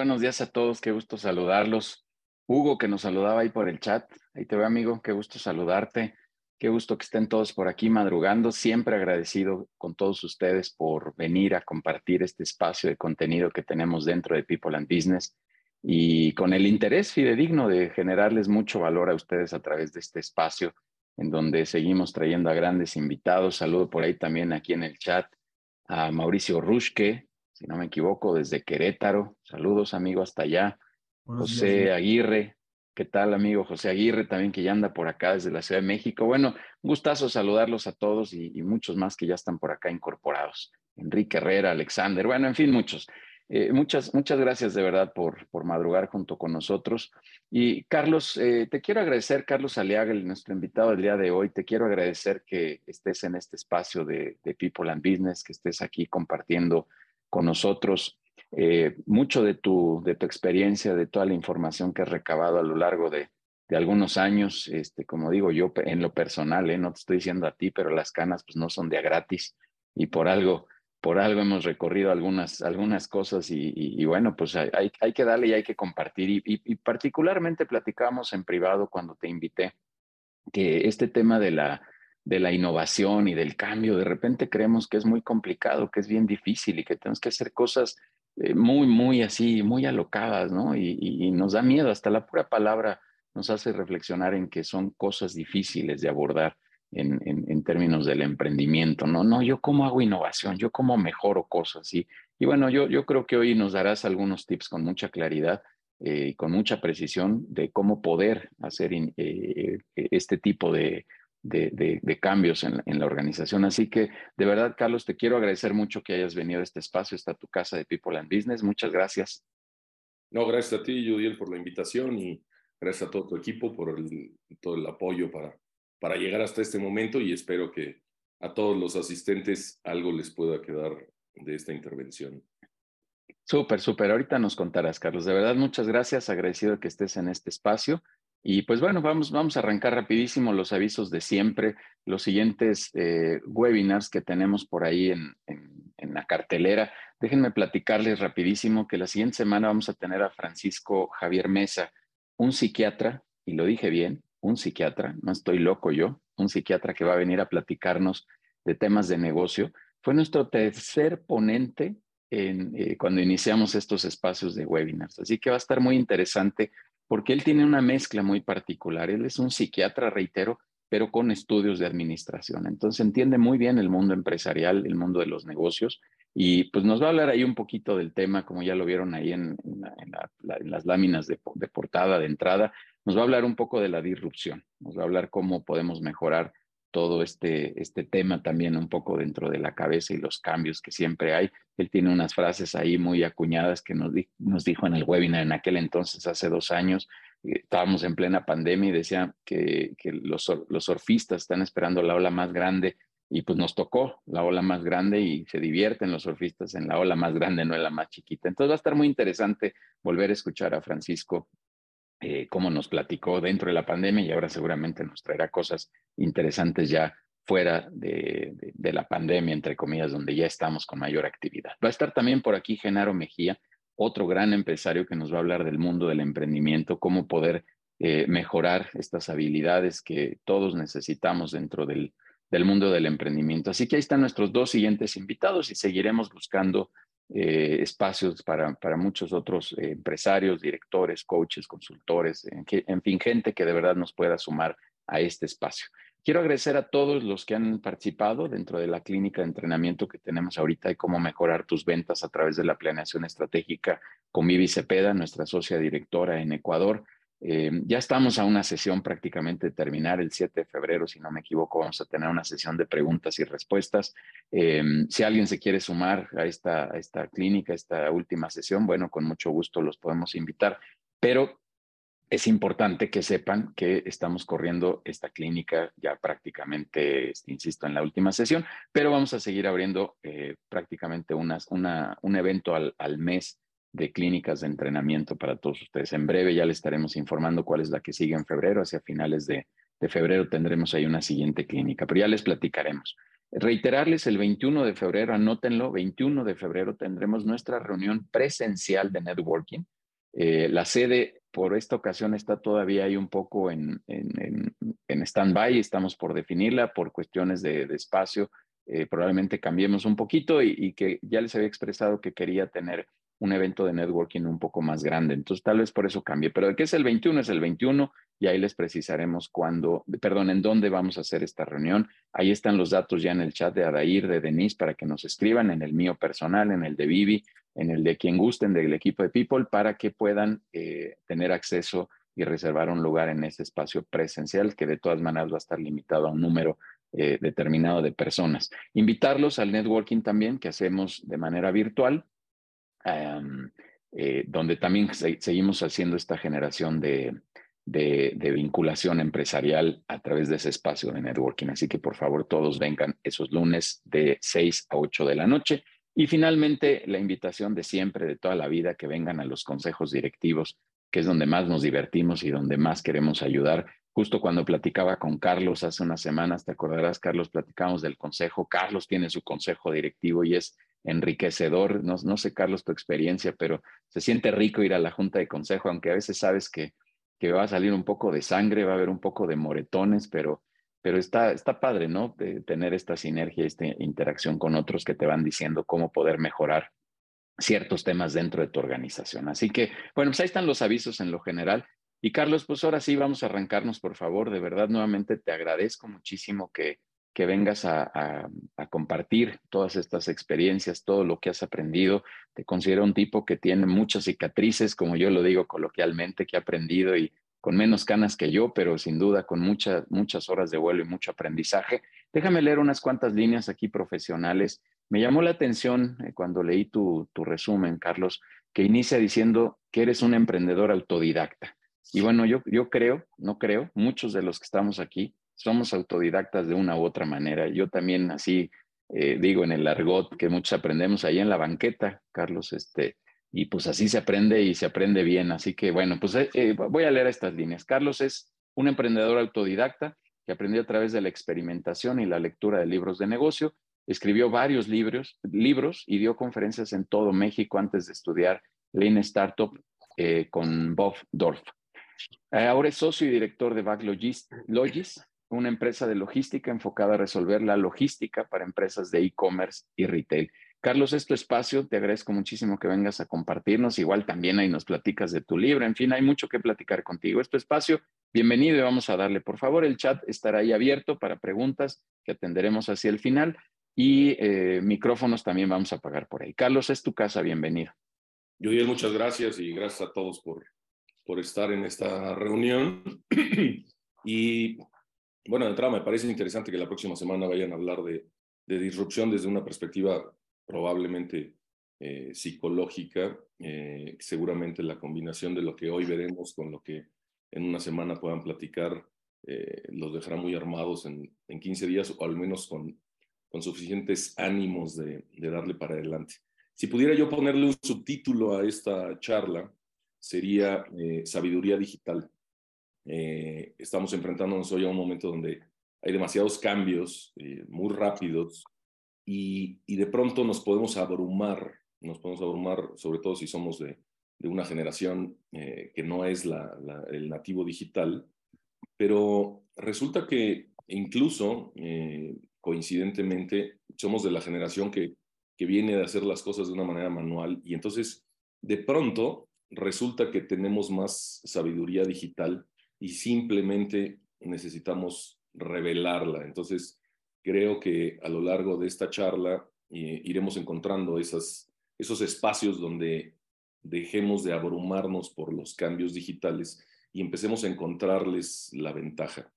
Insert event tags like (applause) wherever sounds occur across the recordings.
buenos días a todos, qué gusto saludarlos. Hugo, que nos saludaba ahí por el chat. Ahí te veo, amigo, qué gusto saludarte. Qué gusto que estén todos por aquí madrugando. Siempre agradecido con todos ustedes por venir a compartir este espacio de contenido que tenemos dentro de People and Business y con el interés fidedigno de generarles mucho valor a ustedes a través de este espacio en donde seguimos trayendo a grandes invitados. Saludo por ahí también aquí en el chat a Mauricio Rushke, si no me equivoco, desde Querétaro. Saludos, amigo, hasta allá. José Aguirre, ¿qué tal, amigo? José Aguirre también que ya anda por acá desde la Ciudad de México. Bueno, un gustazo saludarlos a todos y, y muchos más que ya están por acá incorporados. Enrique Herrera, Alexander, bueno, en fin, muchos. Eh, muchas, muchas gracias de verdad por, por madrugar junto con nosotros. Y Carlos, eh, te quiero agradecer, Carlos Aliaga, nuestro invitado del día de hoy, te quiero agradecer que estés en este espacio de, People and Business, que estés aquí compartiendo con nosotros eh, mucho de tu, de tu experiencia, de toda la información que has recabado a lo largo de, de algunos años. Este, como digo yo, en lo personal, no te estoy diciendo a ti, pero las canas pues no son de a gratis y por algo por algo hemos recorrido algunas, algunas cosas y, bueno, pues hay, hay, que darle y hay que compartir. Y, particularmente platicamos en privado cuando te invité que este tema de la, de la innovación y del cambio, de repente creemos que es muy complicado, que es bien difícil y que tenemos que hacer cosas eh, muy, muy así, muy alocadas, ¿no? y nos da miedo, hasta la pura palabra nos hace reflexionar en que son cosas difíciles de abordar en, en, términos del emprendimiento, ¿no? No, yo cómo hago innovación, yo cómo mejoro cosas. Y, y bueno, yo, yo creo que hoy nos darás algunos tips con mucha claridad eh, y con mucha precisión de cómo poder hacer eh, este tipo de, de, de, cambios en, en, la organización. Así que, de verdad, Carlos, te quiero agradecer mucho que hayas venido a este espacio, está tu casa de People and Business. Muchas gracias. No, gracias a ti, Judiel, por la invitación y gracias a todo tu equipo por el, todo el apoyo para para llegar hasta este momento y espero que a todos los asistentes algo les pueda quedar de esta intervención. Súper, súper. Ahorita nos contarás, Carlos. De verdad, muchas gracias. Agradecido que estés en este espacio. Y pues bueno, vamos, vamos a arrancar rapidísimo los avisos de siempre, los siguientes eh, webinars que tenemos por ahí en, en, la cartelera. Déjenme platicarles rapidísimo que la siguiente semana vamos a tener a Francisco Javier Mesa, un psiquiatra, y lo dije bien, un psiquiatra, no estoy loco yo, un psiquiatra que va a venir a platicarnos de temas de negocio. Fue nuestro tercer ponente en, eh, cuando iniciamos estos espacios de webinars. Así que va a estar muy interesante porque él tiene una mezcla muy particular. Él es un psiquiatra, reitero, pero con estudios de administración. Entonces entiende muy bien el mundo empresarial, el mundo de los negocios y pues nos va a hablar ahí un poquito del tema, como ya lo vieron ahí en, las láminas de, de, portada, de entrada, nos va a hablar un poco de la disrupción, nos va a hablar cómo podemos mejorar todo este, este tema también un poco dentro de la cabeza y los cambios que siempre hay. Él tiene unas frases ahí muy acuñadas que nos, nos dijo en el webinar en aquel entonces, hace dos años, eh, estábamos en plena pandemia y decía que, que los, los surfistas están esperando la ola más grande y pues nos tocó la ola más grande y se divierten los surfistas en la ola más grande, no en la más chiquita. Entonces va a estar muy interesante volver a escuchar a Francisco eh, cómo nos platicó dentro de la pandemia y ahora seguramente nos traerá cosas interesantes ya fuera de, la pandemia, entre comillas, donde ya estamos con mayor actividad. Va a estar también por aquí Genaro Mejía, otro gran empresario que nos va a hablar del mundo del emprendimiento, cómo poder eh, mejorar estas habilidades que todos necesitamos dentro del mundo del emprendimiento. Así que ahí están nuestros dos siguientes invitados y seguiremos buscando eh, espacios para, para, muchos otros eh, empresarios, directores, coaches, consultores, en, fin, gente que de verdad nos pueda sumar a este espacio. Quiero agradecer a todos los que han participado dentro de la clínica de entrenamiento que tenemos ahorita y cómo mejorar tus ventas a través de la planeación estratégica con Vivi Cepeda, nuestra socia directora en Ecuador. Eh, ya estamos a una sesión prácticamente de terminar el 7 de febrero, si no me equivoco, vamos a tener una sesión de preguntas y respuestas. Eh, si alguien se quiere sumar a esta, a esta clínica, esta última sesión, bueno, con mucho gusto los podemos invitar, pero es importante que sepan que estamos corriendo esta clínica ya prácticamente, este, insisto, en la última sesión, pero vamos a seguir abriendo eh, prácticamente unas, una, un evento al, al mes de clínicas de entrenamiento para todos ustedes. En breve ya les estaremos informando cuál es la que sigue en febrero. Hacia finales de, febrero tendremos ahí una siguiente clínica, pero ya les platicaremos. Reiterarles el 21 de febrero, anótenlo, 21 de febrero tendremos nuestra reunión presencial de networking. Eh, la sede por esta ocasión está todavía ahí un poco en, en, en, stand-by, estamos por definirla por cuestiones de, espacio. Eh, probablemente cambiemos un poquito y, que ya les había expresado que quería tener un evento de networking un poco más grande. Entonces, tal vez por eso cambie. Pero de qué es el 21, es el 21 y ahí les precisaremos cuándo, perdón, en dónde vamos a hacer esta reunión. Ahí están los datos ya en el chat de Adair, de Denise, para que nos escriban en el mío personal, en el de Vivi, en el de quien gusten del equipo de People, para que puedan eh, tener acceso y reservar un lugar en ese espacio presencial, que de todas maneras va a estar limitado a un número eh, determinado de personas. Invitarlos al networking también, que hacemos de manera virtual eh, donde también seguimos haciendo esta generación de, de, vinculación empresarial a través de ese espacio de networking. Así que por favor todos vengan esos lunes de 6 a 8 de la noche. Y finalmente la invitación de siempre, de toda la vida, que vengan a los consejos directivos, que es donde más nos divertimos y donde más queremos ayudar. Justo cuando platicaba con Carlos hace unas semanas, te acordarás, Carlos, platicamos del consejo. Carlos tiene su consejo directivo y es enriquecedor. No, sé, Carlos, tu experiencia, pero se siente rico ir a la junta de consejo, aunque a veces sabes que, que va a salir un poco de sangre, va a haber un poco de moretones, pero, pero está, está padre, ¿no? De tener esta sinergia, esta interacción con otros que te van diciendo cómo poder mejorar ciertos temas dentro de tu organización. Así que, bueno, pues ahí están los avisos en lo general. Y Carlos, pues ahora sí vamos a arrancarnos, por favor. De verdad, nuevamente te agradezco muchísimo que, que vengas a, compartir todas estas experiencias, todo lo que has aprendido. Te considero un tipo que tiene muchas cicatrices, como yo lo digo coloquialmente, que ha aprendido y con menos canas que yo, pero sin duda con muchas, muchas horas de vuelo y mucho aprendizaje. Déjame leer unas cuantas líneas aquí profesionales. Me llamó la atención eh, cuando leí tu, tu resumen, Carlos, que inicia diciendo que eres un emprendedor autodidacta. Y bueno, yo, yo creo, no creo, muchos de los que estamos aquí somos autodidactas de una u otra manera. Yo también así eh, digo en el argot que muchos aprendemos ahí en la banqueta, Carlos, este, y pues así se aprende y se aprende bien. Así que bueno, pues eh, eh, voy a leer estas líneas. Carlos es un emprendedor autodidacta que aprendió a través de la experimentación y la lectura de libros de negocio. Escribió varios libros, libros y dio conferencias en todo México antes de estudiar Lean Startup con Bob Dorf. Ahora es socio y director de Backlogis, Logis, una empresa de logística enfocada a resolver la logística para empresas de e-commerce y retail. Carlos, es tu espacio, te agradezco muchísimo que vengas a compartirnos, igual también ahí nos platicas de tu libro, en fin, hay mucho que platicar contigo. Es espacio, bienvenido y vamos a darle, por favor, el chat estará ahí abierto para preguntas que atenderemos hacia el final y eh, micrófonos también vamos a pagar por ahí. Carlos, es tu casa, bienvenido. Yoyel, muchas gracias y gracias a todos por, por estar en esta reunión. (clears throat) y bueno, de entrada me parece interesante que la próxima semana vayan a hablar de, disrupción desde una perspectiva probablemente eh, psicológica, eh, seguramente la combinación de lo que hoy veremos con lo que en una semana puedan platicar eh, los dejará muy armados en, en, 15 días o al menos con, con suficientes ánimos de, de, darle para adelante. Si pudiera yo ponerle un subtítulo a esta charla, sería Sabiduría Digital. Eh, estamos enfrentándonos hoy a un momento donde hay demasiados cambios eh, muy rápidos y, y, de pronto nos podemos abrumar, nos podemos abrumar, sobre todo si somos de, de una generación eh, que no es la, el nativo digital, pero resulta que incluso coincidentemente somos de la generación que, que viene de hacer las cosas de una manera manual y entonces de pronto resulta que tenemos más sabiduría digital y simplemente necesitamos revelarla. Entonces, creo que a lo largo de esta charla eh, iremos encontrando esas, esos espacios donde dejemos de abrumarnos por los cambios digitales y empecemos a encontrarles la ventaja.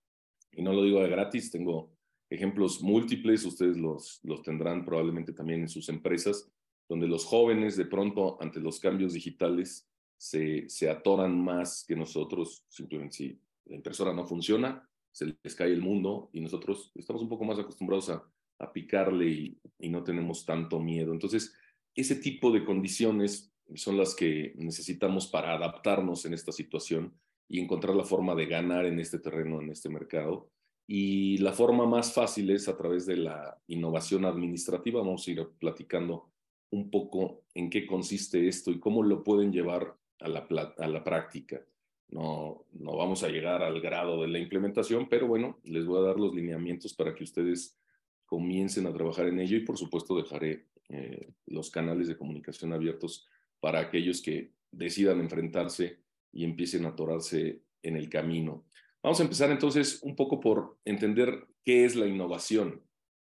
Y no lo digo de gratis, tengo ejemplos múltiples, ustedes los, los tendrán probablemente también en sus empresas, donde los jóvenes de pronto ante los cambios digitales se, se atoran más que nosotros, simplemente si la impresora no funciona, se les cae el mundo y nosotros estamos un poco más acostumbrados a, a picarle y, y, no tenemos tanto miedo. Entonces, ese tipo de condiciones son las que necesitamos para adaptarnos en esta situación y encontrar la forma de ganar en este terreno, en este mercado. Y la forma más fácil es a través de la innovación administrativa. Vamos a ir platicando un poco en qué consiste esto y cómo lo pueden llevar a la, a la práctica. No, no vamos a llegar al grado de la implementación, pero bueno, les voy a dar los lineamientos para que ustedes comiencen a trabajar en ello y por supuesto dejaré eh, los canales de comunicación abiertos para aquellos que decidan enfrentarse y empiecen a atorarse en el camino. Vamos a empezar entonces un poco por entender qué es la innovación.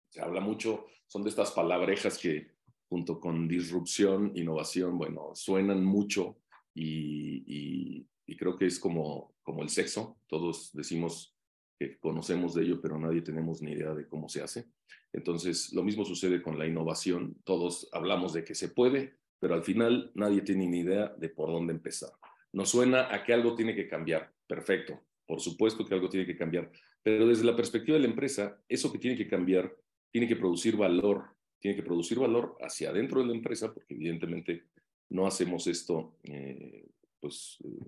Se habla mucho, son de estas palabrejas que junto con disrupción, innovación, bueno, suenan mucho y, creo que es como, como el sexo. Todos decimos que conocemos de ello, pero nadie tenemos ni idea de cómo se hace. Entonces, lo mismo sucede con la innovación. Todos hablamos de que se puede, pero al final nadie tiene ni idea de por dónde empezar. Nos suena a que algo tiene que cambiar. Perfecto. Por supuesto que algo tiene que cambiar, pero desde la perspectiva de la empresa, eso que tiene que cambiar tiene que producir valor, tiene que producir valor hacia adentro de la empresa, porque evidentemente no hacemos esto eh, pues eh,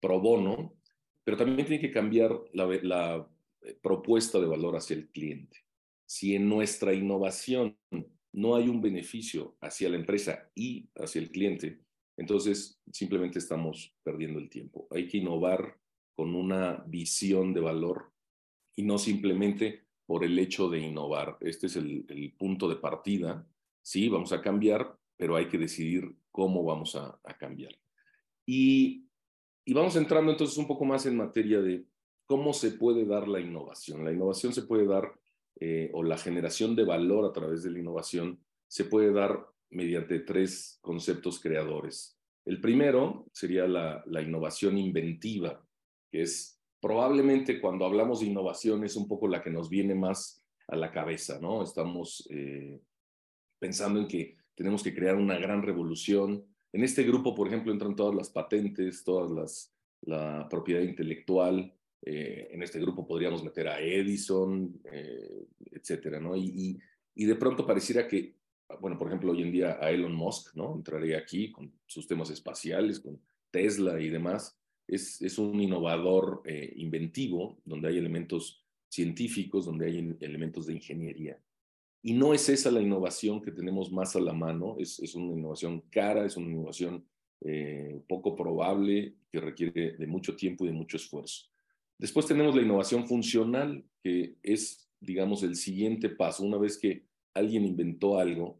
pro bono, pero también tiene que cambiar la, eh, propuesta de valor hacia el cliente. Si en nuestra innovación no hay un beneficio hacia la empresa y hacia el cliente, entonces simplemente estamos perdiendo el tiempo. Hay que innovar con una visión de valor y no simplemente por el hecho de innovar. Este es el, punto de partida. Sí, vamos a cambiar, pero hay que decidir cómo vamos a, cambiar. Y, y vamos entrando entonces un poco más en materia de cómo se puede dar la innovación. La innovación se puede dar, eh, o la generación de valor a través de la innovación, se puede dar mediante tres conceptos creadores. El primero sería la, la innovación inventiva, que es probablemente cuando hablamos de innovación es un poco la que nos viene más a la cabeza, ¿no? Estamos eh, pensando en que tenemos que crear una gran revolución. En este grupo, por ejemplo, entran todas las patentes, todas las, la propiedad intelectual. Eh, en este grupo podríamos meter a Edison, eh, etcétera, ¿no? Y, y, de pronto pareciera que, bueno, por ejemplo, hoy en día a Elon Musk, ¿no? Entraría aquí con sus temas espaciales, con Tesla y demás es, un innovador eh, inventivo, donde hay elementos científicos, donde hay elementos de ingeniería. Y no es esa la innovación que tenemos más a la mano, es, una innovación cara, es una innovación eh, poco probable, que requiere de mucho tiempo y de mucho esfuerzo. Después tenemos la innovación funcional, que es, digamos, el siguiente paso. Una vez que alguien inventó algo,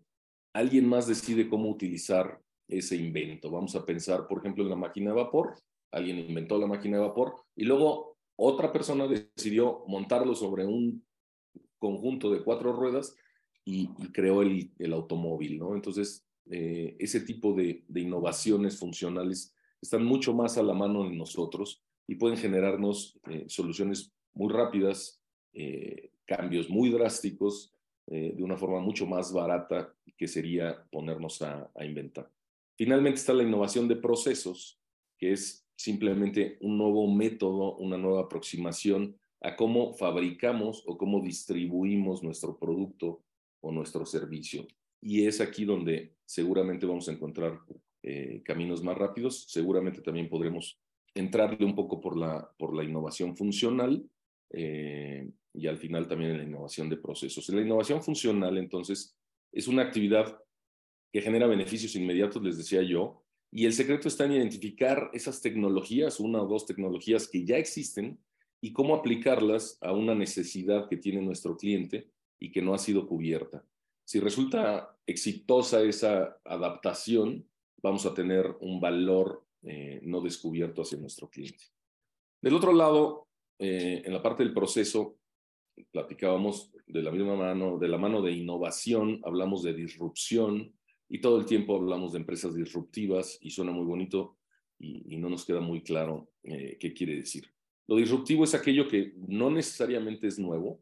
alguien más decide cómo utilizar ese invento. Vamos a pensar, por ejemplo, en la máquina de vapor alguien inventó la máquina de vapor y luego otra persona decidió montarlo sobre un conjunto de cuatro ruedas y, creó el, el, automóvil, ¿no? Entonces, eh, ese tipo de, de, innovaciones funcionales están mucho más a la mano de nosotros y pueden generarnos eh, soluciones muy rápidas, eh, cambios muy drásticos, de una forma mucho más barata que sería ponernos a, a inventar. Finalmente está la innovación de procesos, que es simplemente un nuevo método, una nueva aproximación a cómo fabricamos o cómo distribuimos nuestro producto o nuestro servicio. Y es aquí donde seguramente vamos a encontrar eh, caminos más rápidos. Seguramente también podremos entrarle un poco por la, por la innovación funcional eh, y al final también en la innovación de procesos. la innovación funcional, entonces, es una actividad que genera beneficios inmediatos, les decía yo, y el secreto está en identificar esas tecnologías, una o dos tecnologías que ya existen y cómo aplicarlas a una necesidad que tiene nuestro cliente y que no ha sido cubierta. Si resulta exitosa esa adaptación, vamos a tener un valor eh, no descubierto hacia nuestro cliente. Del otro lado, eh, en la parte del proceso, platicábamos de la misma mano, de la mano de innovación, hablamos de disrupción, y todo el tiempo hablamos de empresas disruptivas y suena muy bonito y, no nos queda muy claro eh, qué quiere decir. Lo disruptivo es aquello que no necesariamente es nuevo,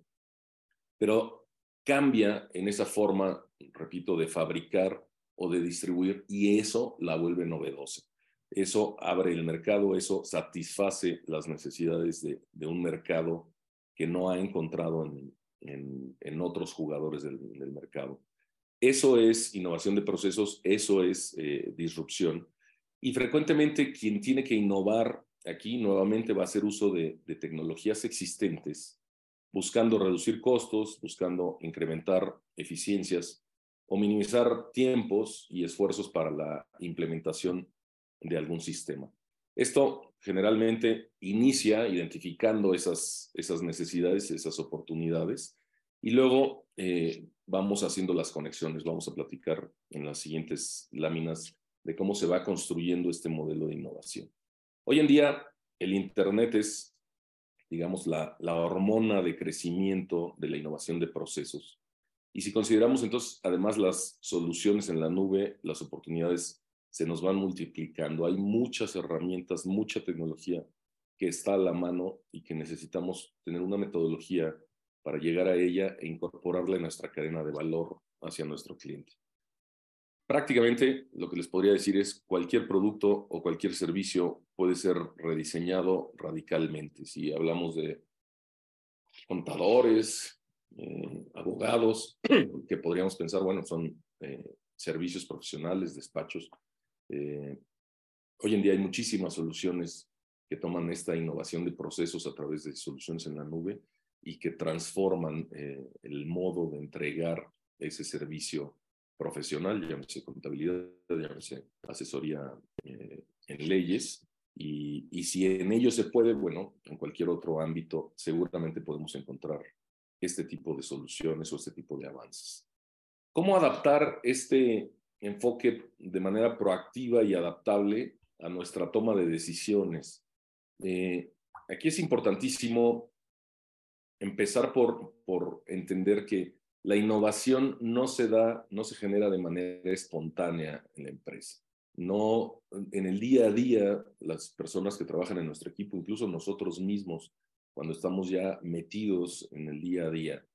pero cambia en esa forma, repito, de fabricar o de distribuir y eso la vuelve novedosa. Eso abre el mercado, eso satisface las necesidades de, un mercado que no ha encontrado en, otros jugadores del mercado. Eso es innovación de procesos, eso es eh, disrupción. Y frecuentemente quien tiene que innovar aquí nuevamente va a hacer uso de, tecnologías existentes buscando reducir costos, buscando incrementar eficiencias o minimizar tiempos y esfuerzos para la implementación de algún sistema. Esto generalmente inicia identificando esas, esas necesidades, esas oportunidades, y luego eh, vamos haciendo las conexiones. Vamos a platicar en las siguientes láminas de cómo se va construyendo este modelo de innovación. Hoy en día, el Internet es, digamos, la, la hormona de crecimiento de la innovación de procesos. Y si consideramos entonces, además, las soluciones en la nube, las oportunidades se nos van multiplicando. Hay muchas herramientas, mucha tecnología que está a la mano y que necesitamos tener una metodología para llegar a ella e incorporarla en nuestra cadena de valor hacia nuestro cliente. Prácticamente lo que les podría decir es cualquier producto o cualquier servicio puede ser rediseñado radicalmente. Si hablamos de contadores, eh, abogados, (clears throat) que podríamos pensar, bueno, son eh, servicios profesionales, despachos. Eh, hoy en día hay muchísimas soluciones que toman esta innovación de procesos a través de soluciones en la nube y que transforman el modo de entregar ese servicio profesional, llámese contabilidad, llámese asesoría en leyes, y, y, si en ello se puede, bueno, en cualquier otro ámbito seguramente podemos encontrar este tipo de soluciones o este tipo de avances. ¿Cómo adaptar este enfoque de manera proactiva y adaptable a nuestra toma de decisiones? Eh, aquí es importantísimo empezar por, por entender que la innovación no se da, no se genera de manera espontánea en la empresa. No, en el día a día, las personas que trabajan en nuestro equipo, incluso nosotros mismos, cuando estamos ya metidos en el día a día,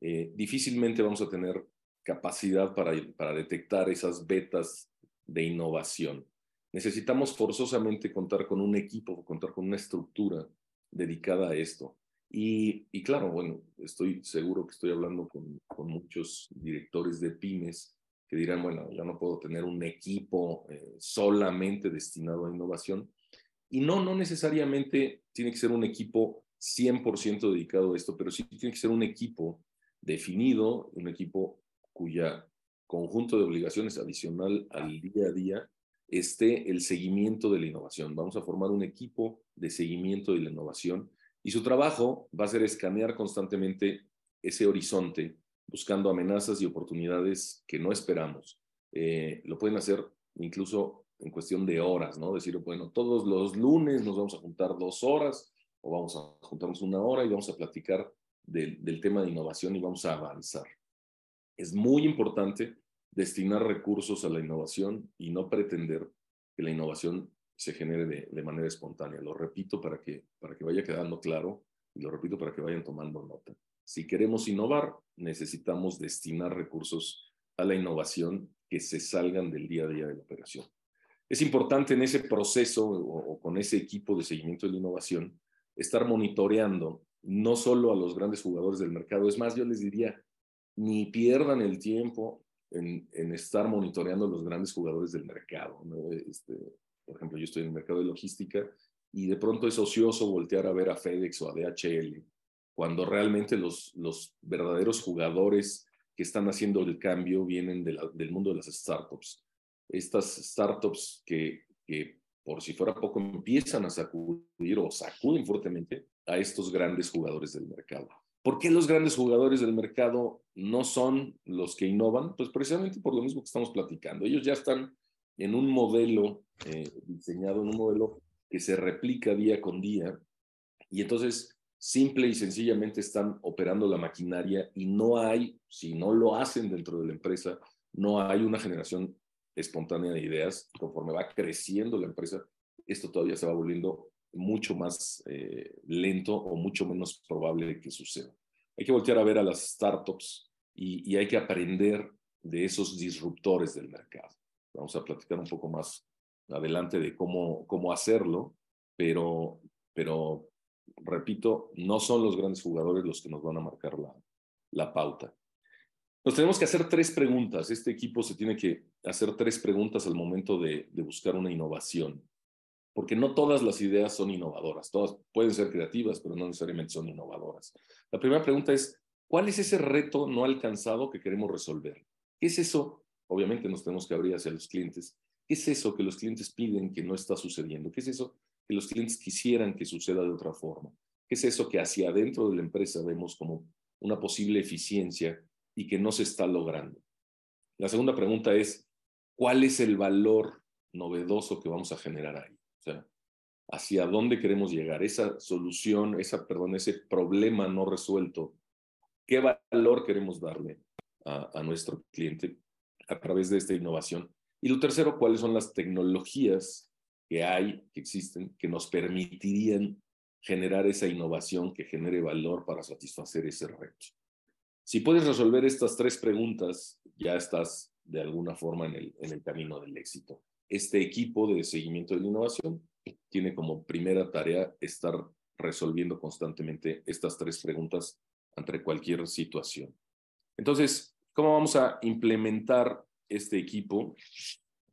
eh, difícilmente vamos a tener capacidad para, para detectar esas vetas de innovación. Necesitamos forzosamente contar con un equipo, contar con una estructura dedicada a esto. Y, y claro, bueno, estoy seguro que estoy hablando con, con, muchos directores de pymes que dirán, bueno, ya no puedo tener un equipo eh, solamente destinado a innovación. Y no, no necesariamente tiene que ser un equipo 100% dedicado a esto, pero sí tiene que ser un equipo definido, un equipo cuya conjunto de obligaciones adicional al día a día esté el seguimiento de la innovación. Vamos a formar un equipo de seguimiento de la innovación y su trabajo va a ser escanear constantemente ese horizonte buscando amenazas y oportunidades que no esperamos. Eh, lo pueden hacer incluso en cuestión de horas, ¿no? Decir, bueno, todos los lunes nos vamos a juntar dos horas o vamos a juntarnos una hora y vamos a platicar del, del tema de innovación y vamos a avanzar. Es muy importante destinar recursos a la innovación y no pretender que la innovación se genere de, manera espontánea. Lo repito para que, para que vaya quedando claro y lo repito para que vayan tomando nota. Si queremos innovar, necesitamos destinar recursos a la innovación que se salgan del día a día de la operación. Es importante en ese proceso o, con ese equipo de seguimiento de la innovación estar monitoreando no solo a los grandes jugadores del mercado, es más, yo les diría, ni pierdan el tiempo en, en estar monitoreando a los grandes jugadores del mercado. Este, por ejemplo, yo estoy en el mercado de logística y de pronto es ocioso voltear a ver a FedEx o a DHL, cuando realmente los, los verdaderos jugadores que están haciendo el cambio vienen de del mundo de las startups. Estas startups que, que por si fuera poco, empiezan a sacudir o sacuden fuertemente a estos grandes jugadores del mercado. ¿Por qué los grandes jugadores del mercado no son los que innovan? Pues precisamente por lo mismo que estamos platicando. Ellos ya están en un modelo eh, diseñado, en un modelo que se replica día con día, y entonces simple y sencillamente están operando la maquinaria y no hay, si no lo hacen dentro de la empresa, no hay una generación espontánea de ideas, conforme va creciendo la empresa, esto todavía se va volviendo mucho más eh, lento o mucho menos probable que suceda. Hay que voltear a ver a las startups y, hay que aprender de esos disruptores del mercado. Vamos a platicar un poco más adelante de cómo, cómo hacerlo, pero, pero, repito, no son los grandes jugadores los que nos van a marcar la, la pauta. Nos tenemos que hacer tres preguntas. Este equipo se tiene que hacer tres preguntas al momento de, de buscar una innovación. porque no todas las ideas son innovadoras, todas pueden ser creativas, pero no necesariamente son innovadoras. La primera pregunta es, ¿cuál es ese reto no alcanzado que queremos resolver? ¿Qué es eso? Obviamente nos tenemos que abrir hacia los clientes. ¿Qué es eso que los clientes piden que no está sucediendo? ¿Qué es eso que los clientes quisieran que suceda de otra forma? ¿Qué es eso que hacia adentro de la empresa vemos como una posible eficiencia y que no se está logrando? La segunda pregunta es, ¿cuál es el valor novedoso que vamos a generar ahí? O sea, ¿hacia dónde queremos llegar? Esa solución, esa, perdón, ese problema no resuelto, ¿qué valor queremos darle a, a nuestro cliente a través de esta innovación? Y lo tercero, ¿cuáles son las tecnologías que hay, que existen, que nos permitirían generar esa innovación que genere valor para satisfacer ese reto. Si puedes resolver estas tres preguntas, ya estás de alguna forma en el, en el camino del éxito. Este equipo de seguimiento de la innovación tiene como primera tarea estar resolviendo constantemente estas tres preguntas ante cualquier situación. Entonces, ¿cómo vamos a implementar este equipo?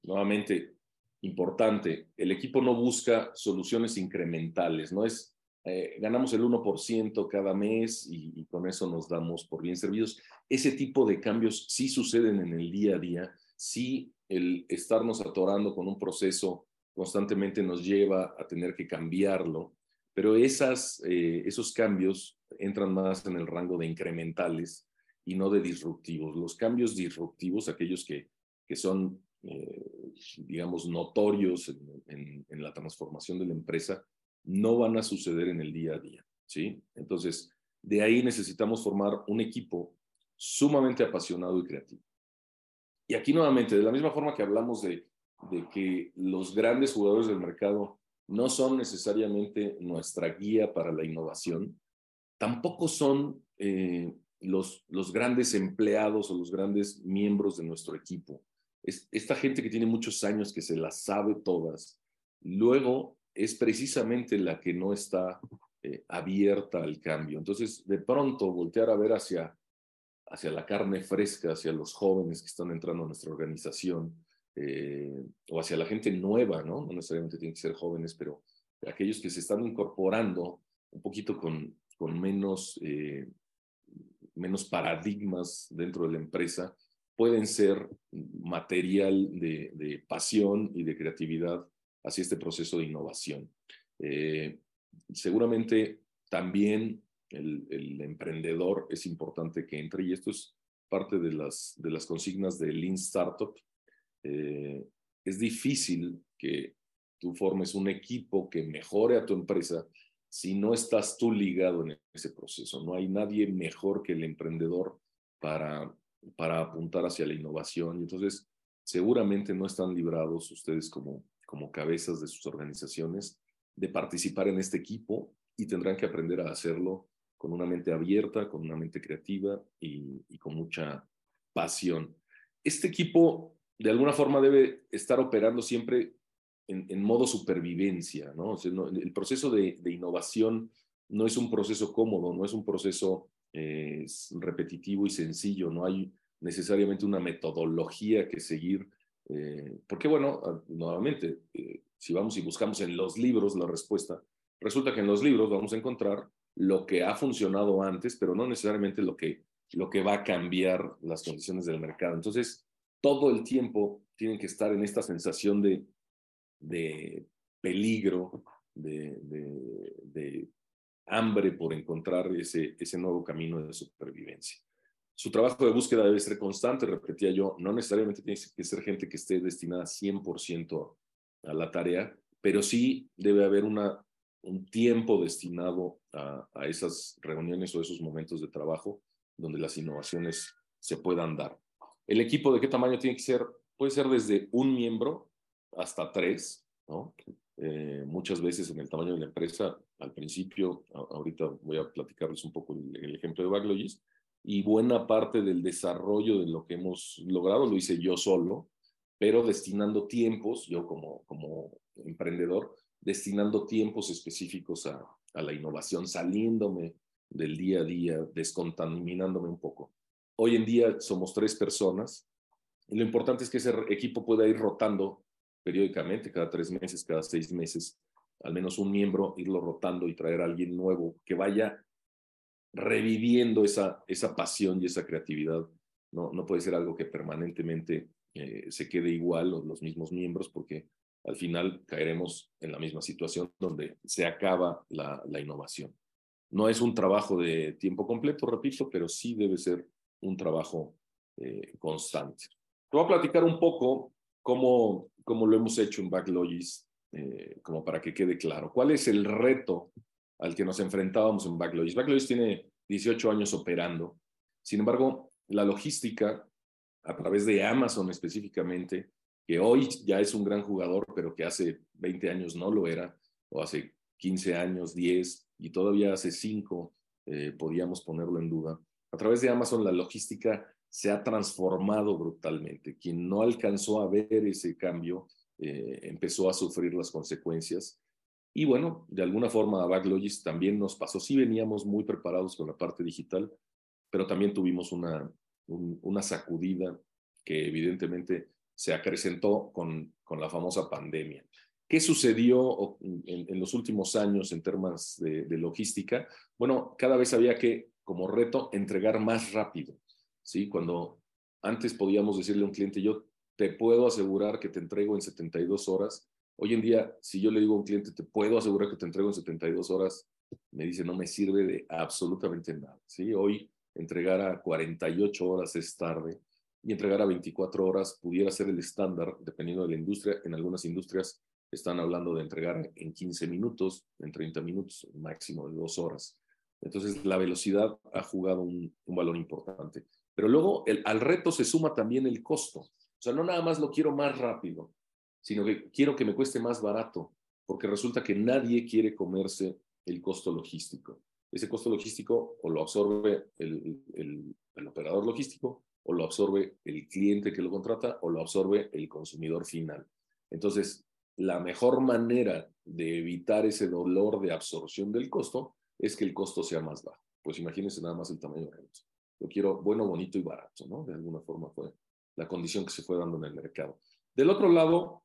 Nuevamente, importante, el equipo no busca soluciones incrementales, no es eh, ganamos el 1% cada mes y, con eso nos damos por bien servidos. Ese tipo de cambios sí suceden en el día a día, sí el estarnos atorando con un proceso constantemente nos lleva a tener que cambiarlo, pero esas, eh, esos cambios entran más en el rango de incrementales y no de disruptivos. Los cambios disruptivos, aquellos que, que son, eh, digamos, notorios en la transformación de la empresa, no van a suceder en el día a día, ¿sí? Entonces, de ahí necesitamos formar un equipo sumamente apasionado y creativo. Y aquí nuevamente, de la misma forma que hablamos de, de que los grandes jugadores del mercado no son necesariamente nuestra guía para la innovación, tampoco son eh, los, los grandes empleados o los grandes miembros de nuestro equipo. Es, esta gente que tiene muchos años, que se las sabe todas, luego es precisamente la que no está eh, abierta al cambio. Entonces, de pronto, voltear a ver hacia, hacia la carne fresca, hacia los jóvenes que están entrando a nuestra organización, eh, o hacia la gente nueva, ¿no? Necesariamente tienen que ser jóvenes, pero aquellos que se están incorporando un poquito con, con menos, eh, menos paradigmas dentro de la empresa, pueden ser material de, pasión y de creatividad hacia este proceso de innovación. Eh, seguramente también el, emprendedor es importante que entre y esto es parte de las, de las consignas de Lean Startup. Eh, es difícil que tú formes un equipo que mejore a tu empresa si no estás tú ligado en ese proceso. No hay nadie mejor que el emprendedor para, para apuntar hacia la innovación. Y entonces, seguramente no están librados ustedes como, como cabezas de sus organizaciones de participar en este equipo y tendrán que aprender a hacerlo con una mente abierta, con una mente creativa y, con mucha pasión. Este equipo, de alguna forma, debe estar operando siempre en, modo supervivencia, ¿no? el proceso de, innovación no es un proceso cómodo, no es un proceso eh, repetitivo y sencillo, no hay necesariamente una metodología que seguir eh, porque bueno, ah, nuevamente, eh, si vamos y buscamos en los libros la respuesta, resulta que en los libros vamos a encontrar lo que ha funcionado antes, pero no necesariamente lo que, lo que va a cambiar las condiciones del mercado. Entonces, todo el tiempo tienen que estar en esta sensación de, de peligro, de, hambre por encontrar ese, ese nuevo camino de supervivencia. Su trabajo de búsqueda debe ser constante, repetía yo, no necesariamente tiene que ser gente que esté destinada 100% a la tarea, pero sí debe haber una, un tiempo destinado a, a esas reuniones o esos momentos de trabajo donde las innovaciones se puedan dar. El equipo de qué tamaño tiene que ser, puede ser desde un miembro hasta tres, ¿no? Eh, muchas veces en el tamaño de la empresa, al principio, ahorita voy a platicarles un poco el, el ejemplo de Baglogist, y buena parte del desarrollo de lo que hemos logrado lo hice yo solo, pero destinando tiempos, yo como, como emprendedor, destinando tiempos específicos a, a la innovación, saliéndome del día a día, descontaminándome un poco. Hoy en día somos tres personas y lo importante es que ese equipo pueda ir rotando periódicamente, cada tres meses, cada seis meses, al menos un miembro, irlo rotando y traer a alguien nuevo que vaya reviviendo esa, esa pasión y esa creatividad. No, no puede ser algo que permanentemente eh, se quede igual los, mismos miembros porque al final caeremos en la misma situación donde se acaba la, la innovación. No es un trabajo de tiempo completo, repito, pero sí debe ser un trabajo eh, constante. Te voy a platicar un poco cómo, cómo lo hemos hecho en Backlogis, eh, como para que quede claro. ¿Cuál es el reto al que nos enfrentábamos en Backlogis? Backlogis tiene 18 años operando. Sin embargo, la logística, a través de Amazon específicamente, que hoy ya es un gran jugador, pero que hace 20 años no lo era, o hace 15 años, 10, y todavía hace 5 eh, podíamos ponerlo en duda. A través de Amazon la logística se ha transformado brutalmente. Quien no alcanzó a ver ese cambio eh, empezó a sufrir las consecuencias. Y bueno, de alguna forma a Backlogis también nos pasó. Sí veníamos muy preparados con la parte digital, pero también tuvimos una, una sacudida que evidentemente se acrecentó con, con la famosa pandemia. ¿Qué sucedió en, los últimos años en temas de, logística? Bueno, cada vez había que, como reto, entregar más rápido. ¿Sí? Cuando antes podíamos decirle a un cliente, yo te puedo asegurar que te entrego en 72 horas. Hoy en día, si yo le digo a un cliente, te puedo asegurar que te entrego en 72 horas, me dice, no me sirve de absolutamente nada. ¿sí? Hoy entregar a 48 horas es tarde y entregar a 24 horas pudiera ser el estándar, dependiendo de la industria. En algunas industrias están hablando de entregar en 15 minutos, en 30 minutos, máximo de dos horas. Entonces, la velocidad ha jugado un, valor importante. Pero luego, al reto se suma también el costo. O sea, no nada más lo quiero más rápido, sino que quiero que me cueste más barato, porque resulta que nadie quiere comerse el costo logístico. Ese costo logístico o lo absorbe el, operador logístico o lo absorbe el cliente que lo contrata o lo absorbe el consumidor final. Entonces, la mejor manera de evitar ese dolor de absorción del costo es que el costo sea más bajo. Pues imagínense nada más el tamaño de negocio. Lo quiero bueno, bonito y barato, ¿no? De alguna forma fue la condición que se fue dando en el mercado. Del otro lado,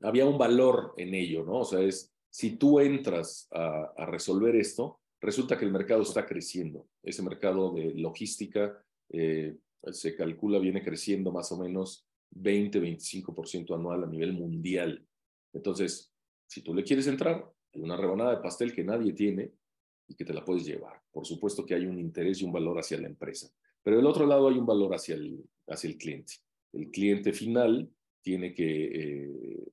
había un valor en ello, ¿no? O sea, es, si tú entras a, resolver esto, resulta que el mercado está creciendo. Ese mercado de logística eh, se calcula viene creciendo más o menos 20-25% anual a nivel mundial. Entonces, si tú le quieres entrar, hay una rebanada de pastel que nadie tiene y que te la puedes llevar. Por supuesto que hay un interés y un valor hacia la empresa, pero del otro lado hay un valor hacia el, hacia el cliente. El cliente final tiene que eh,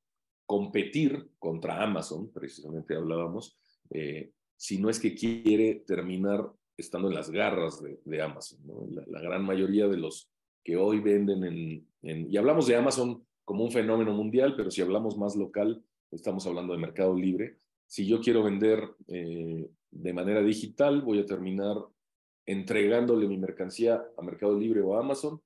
competir contra Amazon, precisamente hablábamos, eh, si no es que quiere terminar estando en las garras de, Amazon. La, gran mayoría de los que hoy venden en, y hablamos de Amazon como un fenómeno mundial, pero si hablamos más local, estamos hablando de mercado libre. Si yo quiero vender eh, de manera digital, voy a terminar entregándole mi mercancía a Mercado Libre o a Amazon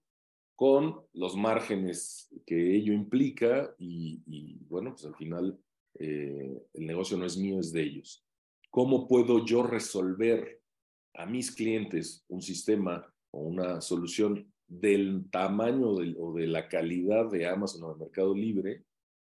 con los márgenes que ello implica y, bueno, pues al final eh, el negocio no es mío, es de ellos. ¿Cómo puedo yo resolver a mis clientes un sistema o una solución del tamaño o de la calidad de Amazon o de Mercado Libre,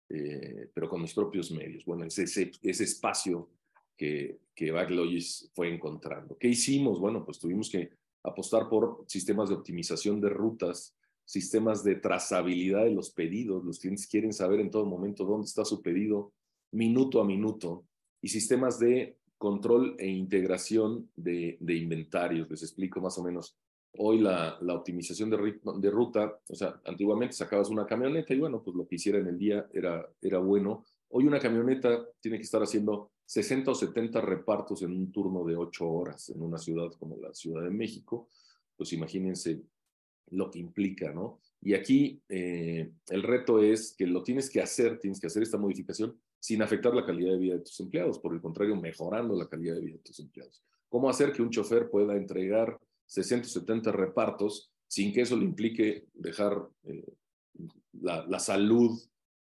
eh, pero con mis propios medios. Bueno, es ese, ese espacio que, que Backlogis fue encontrando. ¿Qué hicimos? Bueno, pues tuvimos que apostar por sistemas de optimización de rutas, sistemas de trazabilidad de los pedidos. Los clientes quieren saber en todo momento dónde está su pedido, minuto a minuto, y sistemas de control e integración de, de inventarios. Les explico más o menos. Hoy la, la optimización de, de, ruta, o sea, antiguamente sacabas una camioneta y bueno, pues lo que hiciera en el día era, era bueno. Hoy una camioneta tiene que estar haciendo 60 o 70 repartos en un turno de 8 horas en una ciudad como la Ciudad de México. Pues imagínense lo que implica, ¿no? Y aquí eh, el reto es que lo tienes que hacer, tienes que hacer esta modificación sin afectar la calidad de vida de tus empleados, por el contrario, mejorando la calidad de vida de tus empleados. ¿Cómo hacer que un chofer pueda entregar 670 repartos sin que eso le implique dejar eh, la, salud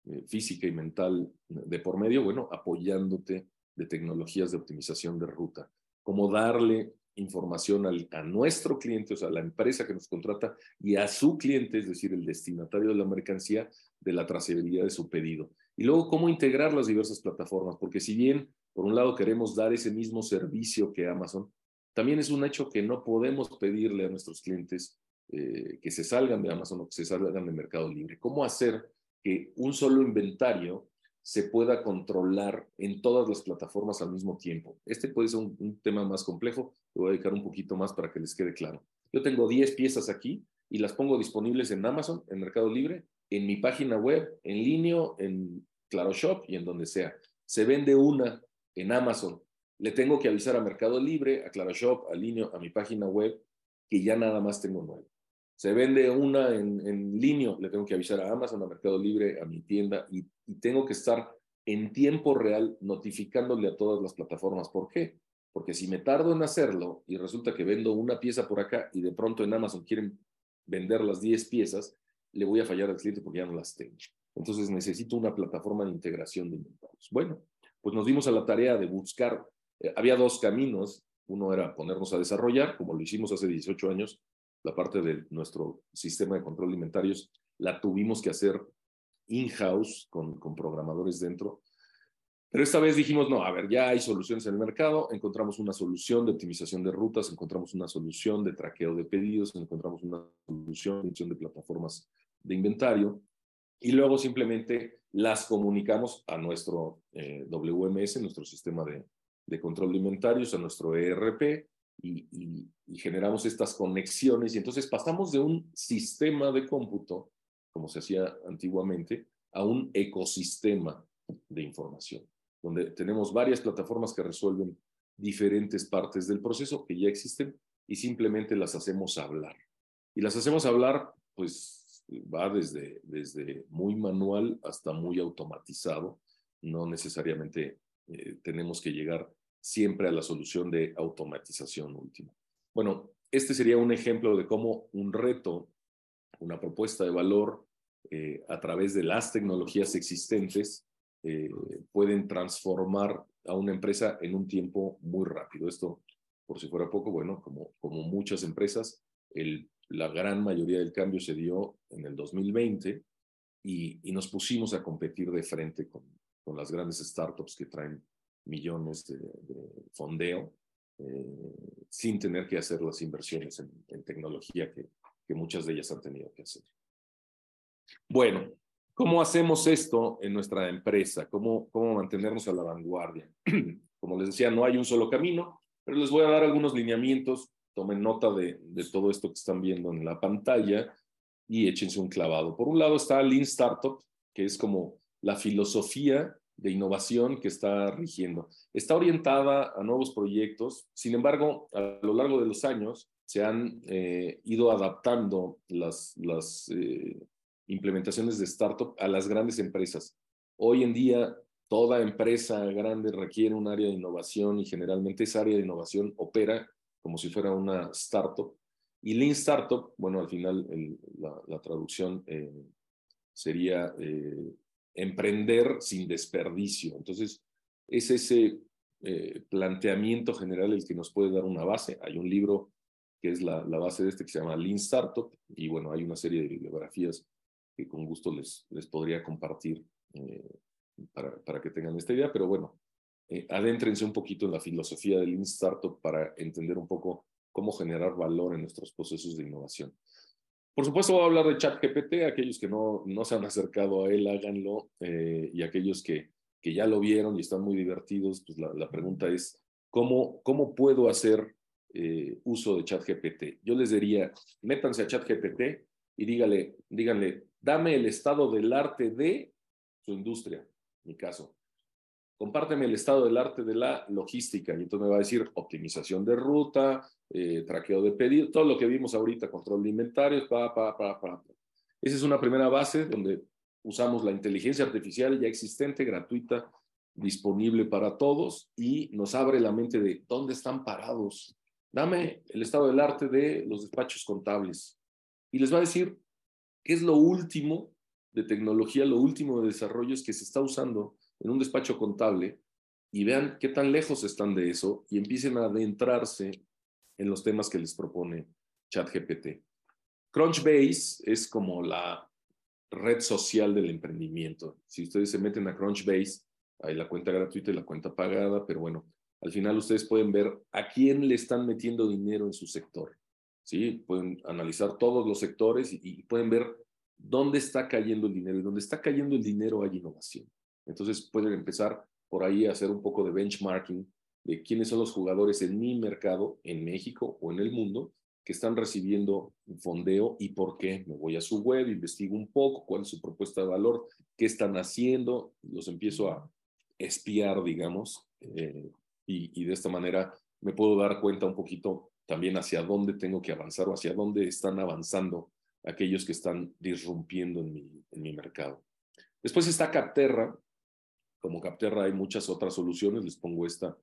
eh, física y mental de por medio? Bueno, apoyándote de tecnologías de optimización de ruta. ¿Cómo darle información a nuestro cliente, o sea, a la empresa que nos contrata y a su cliente, es decir, el destinatario de la mercancía, de la trazabilidad de su pedido. Y luego, cómo integrar las diversas plataformas, porque si bien, por un lado, queremos dar ese mismo servicio que Amazon, también es un hecho que no podemos pedirle a nuestros clientes eh, que se salgan de Amazon o que se salgan de Mercado Libre. ¿Cómo hacer que un solo inventario se pueda controlar en todas las plataformas al mismo tiempo? Este puede ser un, tema más complejo, le voy a dedicar un poquito más para que les quede claro. Yo tengo 10 piezas aquí y las pongo disponibles en Amazon, en Mercado Libre, en mi página web, en línea, en Claro Shop y en donde sea. Se vende una en Amazon. Le tengo que avisar a Mercado Libre, a Claro Shop, a línea, a mi página web, que ya nada más tengo nueve. Se vende una en, en línea, le tengo que avisar a Amazon, a Mercado Libre, a mi tienda y, y tengo que estar en tiempo real notificándole a todas las plataformas. ¿Por qué? Porque si me tardo en hacerlo y resulta que vendo una pieza por acá y de pronto en Amazon quieren vender las 10 piezas, le voy a fallar al cliente porque ya no las tengo. Entonces necesito una plataforma de integración de inventarios. Bueno, pues nos dimos a la tarea de buscar, eh, había dos caminos, uno era ponernos a desarrollar, como lo hicimos hace 18 años, la parte de nuestro sistema de control de inventarios la tuvimos que hacer in-house con, con programadores dentro. Pero esta vez dijimos, no, a ver, ya hay soluciones en el mercado, encontramos una solución de optimización de rutas, encontramos una solución de traqueo de pedidos, encontramos una solución de plataformas de inventario y luego simplemente las comunicamos a nuestro eh, WMS, nuestro sistema de, de, control de inventarios, a nuestro ERP y, generamos estas conexiones y entonces pasamos de un sistema de cómputo, como se hacía antiguamente, a un ecosistema de información, donde tenemos varias plataformas que resuelven diferentes partes del proceso que ya existen y simplemente las hacemos hablar. Y las hacemos hablar, pues va desde, desde muy manual hasta muy automatizado. No necesariamente eh, tenemos que llegar siempre a la solución de automatización última. Bueno, este sería un ejemplo de cómo un reto, una propuesta de valor eh, a través de las tecnologías existentes eh, pueden transformar a una empresa en un tiempo muy rápido. Esto, por si fuera poco, bueno, como, como muchas empresas, el la gran mayoría del cambio se dio en el 2020 y, nos pusimos a competir de frente con, con, las grandes startups que traen millones de, fondeo eh, sin tener que hacer las inversiones en, tecnología que, muchas de ellas han tenido que hacer. Bueno, ¿cómo hacemos esto en nuestra empresa? ¿Cómo, cómo mantenernos a la vanguardia? (clears throat) Como les decía, no hay un solo camino, pero les voy a dar algunos lineamientos tomen nota de, todo esto que están viendo en la pantalla y échense un clavado. Por un lado está Lean Startup, que es como la filosofía de innovación que está rigiendo. Está orientada a nuevos proyectos, sin embargo, a lo largo de los años se han eh, ido adaptando las, las eh, implementaciones de startup a las grandes empresas. Hoy en día, toda empresa grande requiere un área de innovación y generalmente esa área de innovación opera como si fuera una startup. Y Lean Startup, bueno, al final la, traducción eh, sería emprender sin desperdicio. Entonces, es ese eh, planteamiento general el que nos puede dar una base. Hay un libro que es la, base de este que se llama Lean Startup y bueno, hay una serie de bibliografías que con gusto les, les podría compartir para, para que tengan esta idea, pero bueno, eh, adéntrense un poquito en la filosofía del Lean Startup para entender un poco cómo generar valor en nuestros procesos de innovación. Por supuesto, voy a hablar de ChatGPT. Aquellos que no, no se han acercado a él, háganlo. Eh, y aquellos que, que ya lo vieron y están muy divertidos, pues la, pregunta es, ¿cómo, ¿cómo puedo hacer eh, uso de ChatGPT? Yo les diría, métanse a ChatGPT y dígale, díganle, dame el estado del arte de su industria, en mi caso compárteme el estado del arte de la logística. Y entonces me va a decir optimización de ruta, eh, traqueo de pedido, todo lo que vimos ahorita, control de inventarios, pa, pa, pa, pa. Esa es una primera base donde usamos la inteligencia artificial ya existente, gratuita, disponible para todos y nos abre la mente de dónde están parados. Dame el estado del arte de los despachos contables. Y les va a decir qué es lo último de tecnología, lo último de desarrollos que se está usando en un despacho contable y vean qué tan lejos están de eso y empiecen a adentrarse en los temas que les propone ChatGPT. Crunchbase es como la, red social del emprendimiento. Si ustedes se meten a Crunchbase, hay la cuenta gratuita y la cuenta pagada, pero bueno, al final ustedes pueden ver a quién le están metiendo dinero en su sector. ¿sí? Pueden analizar todos los sectores y, pueden ver dónde está cayendo el dinero. Y donde está cayendo el dinero hay innovación. Entonces pueden empezar por ahí a hacer un poco de benchmarking de quiénes son los jugadores en mi mercado, en México o en el mundo, que están recibiendo un fondeo y por qué. Me voy a su web, investigo un poco cuál es su propuesta de valor, qué están haciendo, los empiezo a espiar, digamos, eh, y, de esta manera me puedo dar cuenta un poquito también hacia dónde tengo que avanzar o hacia dónde están avanzando aquellos que están disrumpiendo en mi, en mi mercado. Después está Capterra. Como Capterra hay muchas otras soluciones, les pongo esta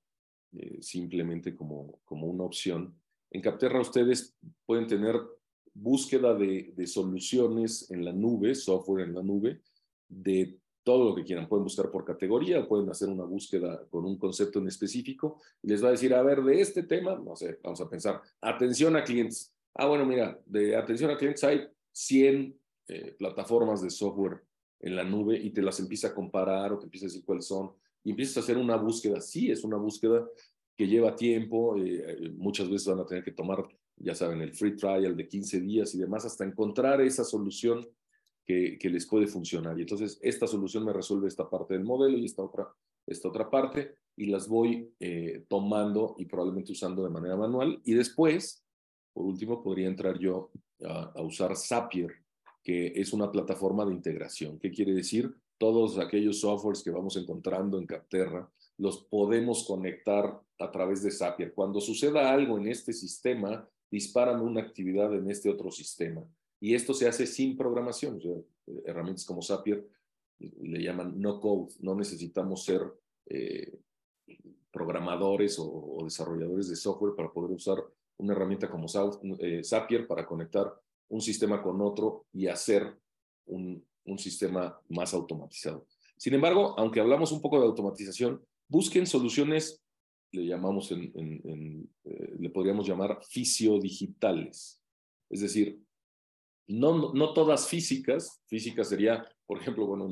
eh, simplemente como, como una opción. En Capterra ustedes pueden tener búsqueda de, soluciones en la nube, software en la nube, de todo lo que quieran. Pueden buscar por categoría, pueden hacer una búsqueda con un concepto en específico les va a decir, a ver, de este tema, no sé, vamos a pensar, atención a clientes. Ah, bueno, mira, de atención a clientes hay 100 eh, plataformas de software en la nube y te las empieza a comparar o te empieza a decir cuáles son y empiezas a hacer una búsqueda. Sí, es una búsqueda que lleva tiempo, eh, eh, muchas veces van a tener que tomar, ya saben, el free trial de 15 días y demás hasta encontrar esa solución que, les puede funcionar. Y entonces esta solución me resuelve esta parte del modelo y esta otra, esta otra parte y las voy eh, tomando y probablemente usando de manera manual. Y después, por último, podría entrar yo a, a usar Zapier, que es una plataforma de integración. ¿Qué quiere decir? Todos aquellos softwares que vamos encontrando en Capterra los podemos conectar a través de Zapier. Cuando suceda algo en este sistema, disparan una actividad en este otro sistema. Y esto se hace sin programación. herramientas como Zapier le llaman no code. No necesitamos ser eh, programadores o, desarrolladores de software para poder usar una herramienta como eh, Zapier para conectar un sistema con otro y hacer un, sistema más automatizado. Sin embargo, aunque hablamos un poco de automatización, busquen soluciones, le llamamos en, eh, le podríamos llamar fisiodigitales. Es decir, no, no todas físicas, física sería, por ejemplo, bueno,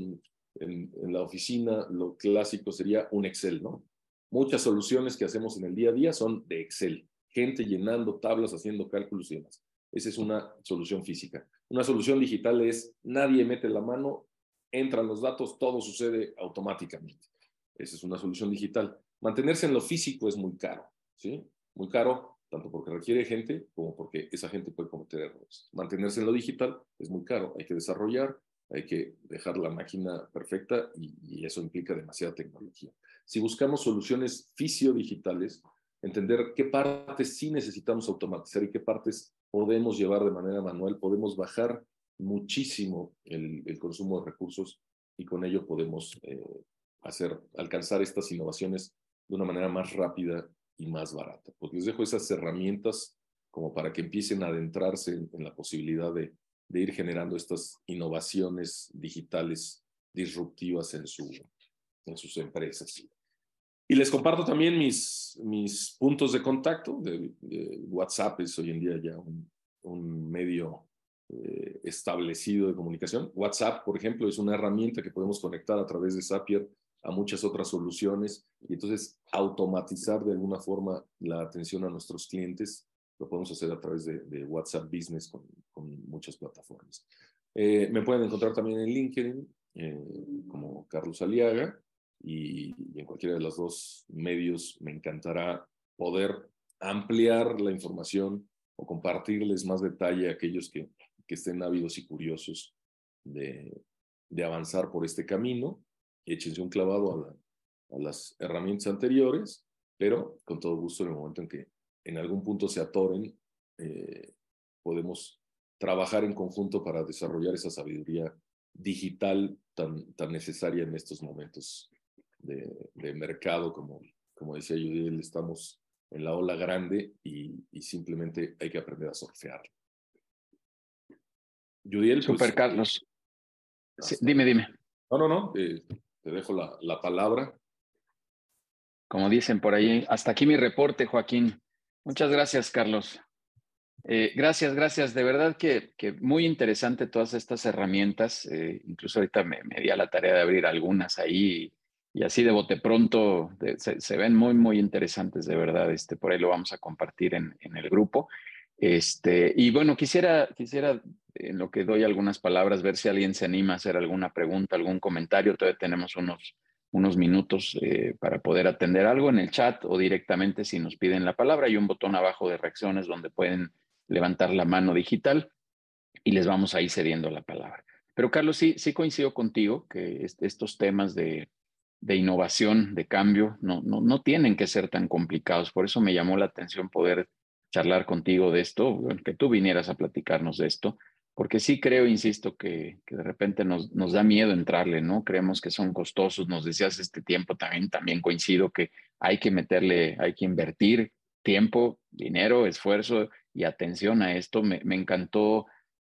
en, la oficina lo clásico sería un Excel, ¿no? Muchas soluciones que hacemos en el día a día son de Excel, gente llenando tablas, haciendo cálculos y demás. Esa es una solución física. Una solución digital es nadie mete la mano, entran los datos, todo sucede automáticamente. Esa es una solución digital. Mantenerse en lo físico es muy caro, ¿sí? Muy caro tanto porque requiere gente como porque esa gente puede cometer errores. Mantenerse en lo digital es muy caro, hay que desarrollar, hay que dejar la máquina perfecta y, eso implica demasiada tecnología. Si buscamos soluciones fisiodigitales, entender qué partes sí necesitamos automatizar y qué partes podemos llevar de manera manual, podemos bajar muchísimo el, consumo de recursos y con ello podemos eh, hacer, alcanzar estas innovaciones de una manera más rápida y más barata. Pues les dejo esas herramientas como para que empiecen a adentrarse en, la posibilidad de, de, ir generando estas innovaciones digitales disruptivas en, su, en sus empresas. Y les comparto también mis, mis puntos de contacto. De, WhatsApp es hoy en día ya un, un medio eh, establecido de comunicación. WhatsApp, por ejemplo, es una herramienta que podemos conectar a través de Zapier a muchas otras soluciones y entonces automatizar de alguna forma la atención a nuestros clientes. Lo podemos hacer a través de, WhatsApp Business con, con muchas plataformas. Eh, me pueden encontrar también en LinkedIn eh, como Carlos Aliaga y, en cualquiera de los dos medios me encantará poder ampliar la información o compartirles más detalle a aquellos que, que estén ávidos y curiosos de, de avanzar por este camino. Échense un clavado a, las herramientas anteriores, pero con todo gusto en el momento en que en algún punto se atoren, eh, podemos trabajar en conjunto para desarrollar esa sabiduría digital tan, tan necesaria en estos momentos de, mercado, como, como decía Judiel, estamos en la ola grande y, simplemente hay que aprender a surfear. Judiel. Pues, Super, Carlos. dime, dime. No, no, no. Eh, te dejo la, la palabra. Como dicen por ahí, hasta aquí mi reporte, Joaquín. Muchas gracias, Carlos. Eh, gracias, gracias. De verdad que, muy interesante todas estas herramientas. Eh, incluso ahorita me, di a la tarea de abrir algunas ahí y, así de bote pronto se, ven muy, muy interesantes, de verdad. Este, por ahí lo vamos a compartir en, en el grupo. Este, y bueno, quisiera, quisiera, en lo que doy algunas palabras, ver si alguien se anima a hacer alguna pregunta, algún comentario. Todavía tenemos unos, unos minutos eh, para poder atender algo en el chat o directamente si nos piden la palabra. Hay un botón abajo de reacciones donde pueden levantar la mano digital y les vamos a ir cediendo la palabra. Pero Carlos, sí, sí coincido contigo que estos temas de, innovación, de cambio, no, no, no, tienen que ser tan complicados. Por eso me llamó la atención poder charlar contigo de esto, que tú vinieras a platicarnos de esto, porque sí creo, insisto, que, que de repente nos, nos, da miedo entrarle, ¿no? Creemos que son costosos, nos decías este tiempo también, también coincido que hay que meterle, hay que invertir tiempo, dinero, esfuerzo y atención a esto. Me, encantó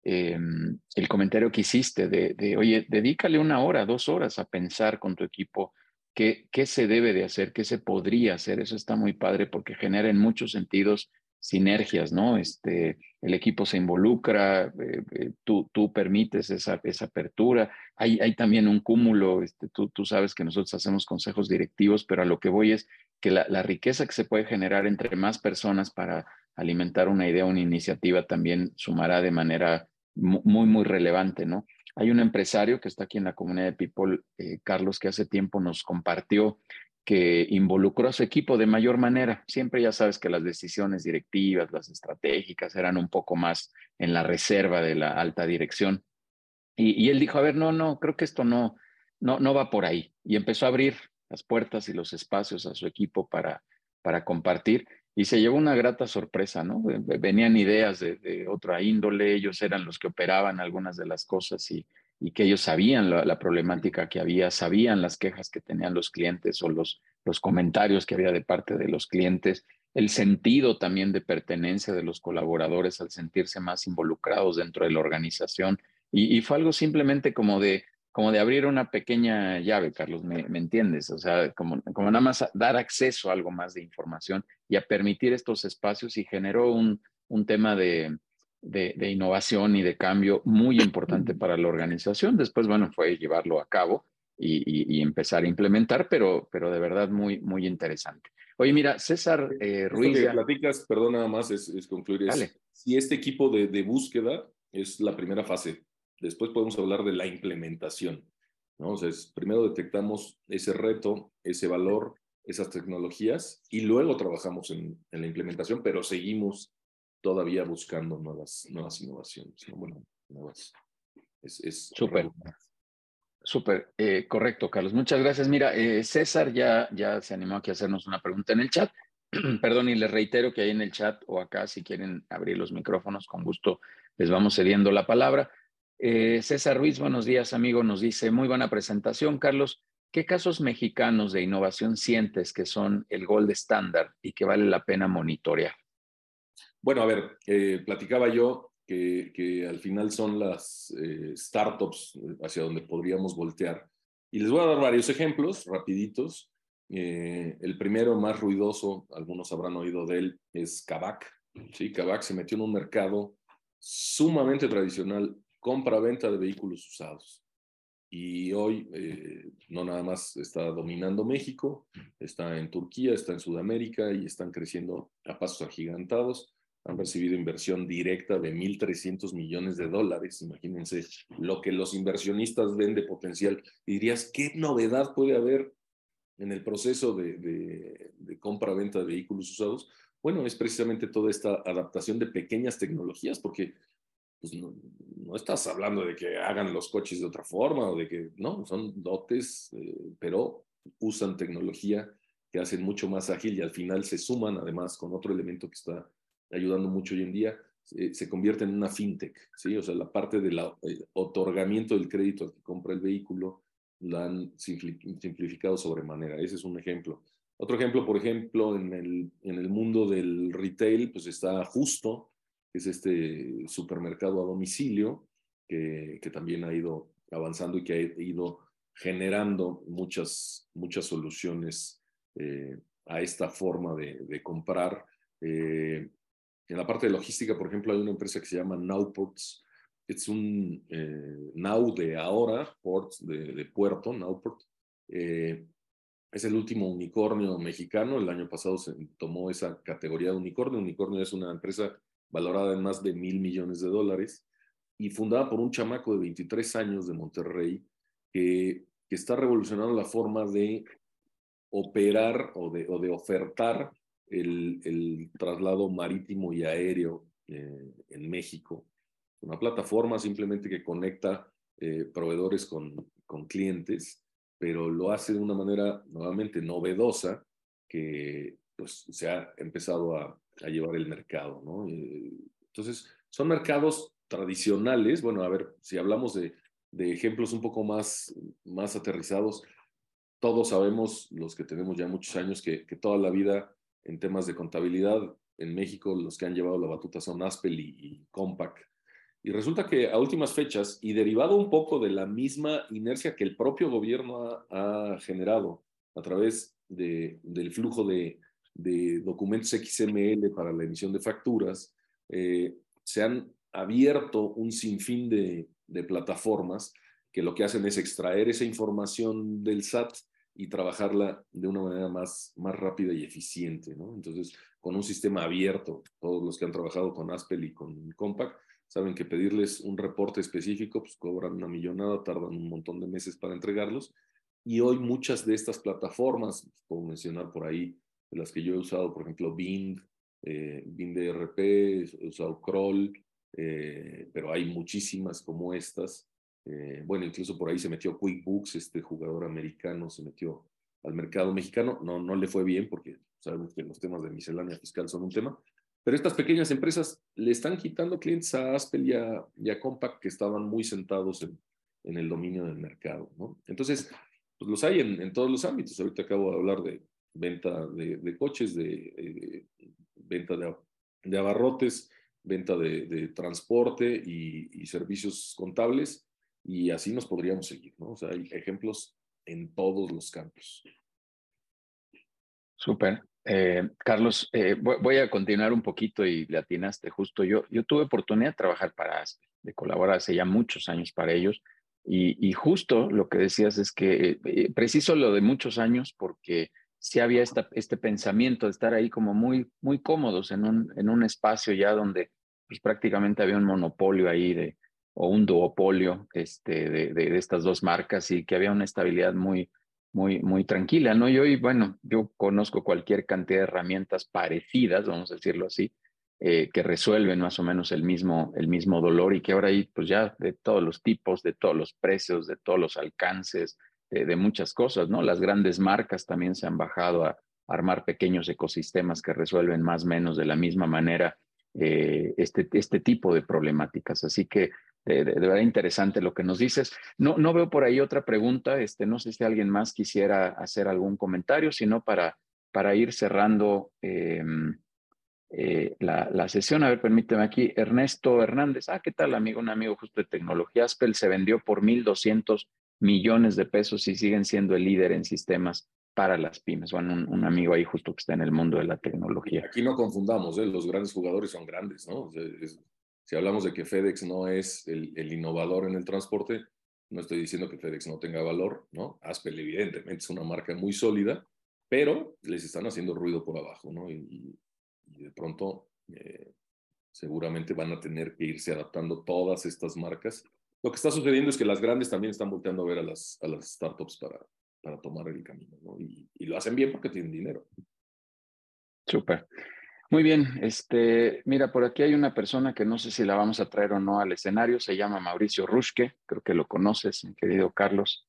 em, el comentario que hiciste de, oye, dedícale una hora, dos horas a pensar con tu equipo qué, qué se debe de hacer, qué se podría hacer. Eso está muy padre porque genera en muchos sentidos sinergias, ¿no? Este, el equipo se involucra, eh, eh, tú, tú permites esa, esa apertura. Hay, hay también un cúmulo, este, tú, tú sabes que nosotros hacemos consejos directivos, pero a lo que voy es que la, la riqueza que se puede generar entre más personas para alimentar una idea, una iniciativa, también sumará de manera muy, muy relevante, ¿no? Hay un empresario que está aquí en la comunidad de People, eh, Carlos, que hace tiempo nos compartió que involucró a su equipo de mayor manera. Siempre ya sabes que las decisiones directivas, las estratégicas, eran un poco más en la reserva de la alta dirección. Y, él dijo, a ver, no, no, creo que esto no, no, no va por ahí. Y empezó a abrir las puertas y los espacios a su equipo para, para compartir y se llevó una grata sorpresa, ¿no? Venían ideas de, otra índole, ellos eran los que operaban algunas de las cosas y, y que ellos sabían la, problemática que había, sabían las quejas que tenían los clientes o los, los comentarios que había de parte de los clientes, el sentido también de pertenencia de los colaboradores al sentirse más involucrados dentro de la organización. y fue algo simplemente como de, como de abrir una pequeña llave, Carlos, ¿me, entiendes? O sea, como, como nada más dar acceso a algo más de información y a permitir estos espacios y generó un, un tema de, de, innovación y de cambio muy importante para la organización. Después, bueno, fue llevarlo a cabo y, y, empezar a implementar, pero, pero de verdad muy, muy interesante. Oye, mira, César eh, Ruiz. Lo que platicas, perdón, nada más es, concluir. Es, si este equipo de, de búsqueda es la primera fase, Después podemos hablar de la implementación. ¿no? O sea, primero detectamos ese reto, ese valor, esas tecnologías y luego trabajamos en, la implementación, pero seguimos todavía buscando nuevas, nuevas innovaciones. Bueno, nuevas. Es, súper. Súper, eh, correcto, Carlos. Muchas gracias. Mira, eh, César ya, ya se animó aquí a hacernos una pregunta en el chat. (clears throat) Perdón, y les reitero que ahí en el chat o acá, si quieren abrir los micrófonos, con gusto les vamos cediendo la palabra. Eh, César Ruiz, buenos días, amigo. Nos dice, muy buena presentación, Carlos. ¿Qué casos mexicanos de innovación sientes que son el gold estándar y que vale la pena monitorear? Bueno, a ver, eh, platicaba yo que, al final son las eh, startups hacia donde podríamos voltear. Y les voy a dar varios ejemplos rapiditos. el primero más ruidoso, algunos habrán oído de él, es Kavak. Sí, Kavak se metió en un mercado sumamente tradicional compra-venta de vehículos usados. Y hoy eh, no nada más está dominando México, está en Turquía, está en Sudamérica y están creciendo a pasos agigantados. Han recibido inversión directa de 1.300 millones de dólares. Imagínense lo que los inversionistas ven de potencial. dirías, ¿qué novedad puede haber en el proceso de compra-venta de vehículos usados? Bueno, es precisamente toda esta adaptación de pequeñas tecnologías, porque pues no, estás hablando de que hagan los coches de otra forma o de que, no, son dotes, eh, pero usan tecnología que hacen mucho más ágil y al final se suman además con otro elemento que está ayudando mucho hoy en día, se convierte en una fintech, ¿sí? O sea, la parte del otorgamiento del crédito al que compra el vehículo la han simplificado sobremanera. Ese es un ejemplo. Otro ejemplo, por ejemplo, en el, en el mundo del retail, pues está Justo, es este supermercado a domicilio que, que, también ha ido avanzando y que ha ido generando muchas, muchas soluciones eh, a esta forma de, de comprar. Eh, en la parte de logística, por ejemplo, hay una empresa que se llama Nowports. Es un eh, Now de ahora, Ports de, puerto, Nowport. Eh, es el último unicornio mexicano. El año pasado se tomó esa categoría de unicornio. Unicornio es una empresa valorada en más de mil millones de dólares y fundada por un chamaco de 23 años de Monterrey que, está revolucionando la forma de operar o de, o de ofertar el, el, traslado marítimo y aéreo eh, en México. Una plataforma simplemente que conecta eh, proveedores con, con clientes, pero lo hace de una manera nuevamente novedosa que pues, se ha empezado a, a llevar el mercado. ¿no? Eh, entonces, son mercados tradicionales. Bueno, a ver, si hablamos de, de ejemplos un poco más, más aterrizados, todos sabemos, los que tenemos ya muchos años, que, que, toda la vida en temas de contabilidad en México los que han llevado la batuta son Aspel y, y Compaq. Y resulta que a últimas fechas, y derivado un poco de la misma inercia que el propio gobierno ha, ha generado a través de, del flujo de, de, documentos XML para la emisión de facturas, eh, se han abierto un sinfín de, de plataformas que lo que hacen es extraer esa información del SAT y trabajarla de una manera más, más rápida y eficiente. Entonces, con un sistema abierto, todos los que han trabajado con Aspel y con Compact saben que pedirles un reporte específico, pues cobran una millonada, tardan un montón de meses para entregarlos. Y hoy muchas de estas plataformas, puedo mencionar por ahí, de las que yo he usado, por ejemplo, Bind, eh, Bind ERP, he usado Crawl, eh, pero hay muchísimas como estas. Eh, bueno, incluso por ahí se metió QuickBooks, este jugador americano se metió al mercado mexicano. No, no le fue bien porque sabemos que los temas de miscelánea fiscal son un tema. Pero estas pequeñas empresas le están quitando clientes a Aspel y a, y Compaq que estaban muy sentados en, en, el dominio del mercado. ¿no? Entonces, pues los hay en, en, todos los ámbitos. Ahorita acabo de hablar de venta de, de coches, de, eh, venta de, de, abarrotes, venta de, transporte y, y, servicios contables, y así nos podríamos seguir, ¿no? O sea, hay ejemplos en todos los campos. Súper. Eh, Carlos, eh, voy, a continuar un poquito y le atinaste justo. Yo, yo tuve oportunidad de trabajar para ASPE, de colaborar hace ya muchos años para ellos, y, y justo lo que decías es que eh, preciso lo de muchos años porque sí había este pensamiento de estar ahí como muy, muy cómodos en un, en un espacio ya donde pues, prácticamente había un monopolio ahí de, o un duopolio este, de, de, estas dos marcas y que había una estabilidad muy, muy, muy tranquila, ¿no? Y hoy, bueno, yo conozco cualquier cantidad de herramientas parecidas, vamos a decirlo así, eh, que resuelven más o menos el mismo, el mismo dolor y que ahora hay pues ya de todos los tipos, de todos los precios, de todos los alcances, de, muchas cosas, ¿no? Las grandes marcas también se han bajado a, armar pequeños ecosistemas que resuelven más o menos de la misma manera eh, este, este tipo de problemáticas. Así que de, verdad interesante lo que nos dices. No, no veo por ahí otra pregunta, este, no sé si alguien más quisiera hacer algún comentario, sino para, para ir cerrando em, eh, la, la, sesión. A ver, permíteme aquí, Ernesto Hernández. Ah, ¿qué tal, amigo? Un amigo justo de tecnología. Aspel se vendió por 1.200 millones de pesos y siguen siendo el líder en sistemas para las pymes. Bueno, un, amigo ahí justo que está en el mundo de la tecnología. Aquí no confundamos, ¿eh? los grandes jugadores son grandes, ¿no? si hablamos de que FedEx no es el, innovador en el transporte, no estoy diciendo que FedEx no tenga valor, ¿no? Aspel evidentemente es una marca muy sólida, pero les están haciendo ruido por abajo, ¿no? Y, y de pronto eh, seguramente van a tener que irse adaptando todas estas marcas lo que está sucediendo es que las grandes también están volteando a ver a las, a las startups para, para tomar el camino, ¿no? Y, y lo hacen bien porque tienen dinero. Súper. Muy bien, este, mira, por aquí hay una persona que no sé si la vamos a traer o no al escenario, se llama Mauricio Rushke, creo que lo conoces, mi querido Carlos.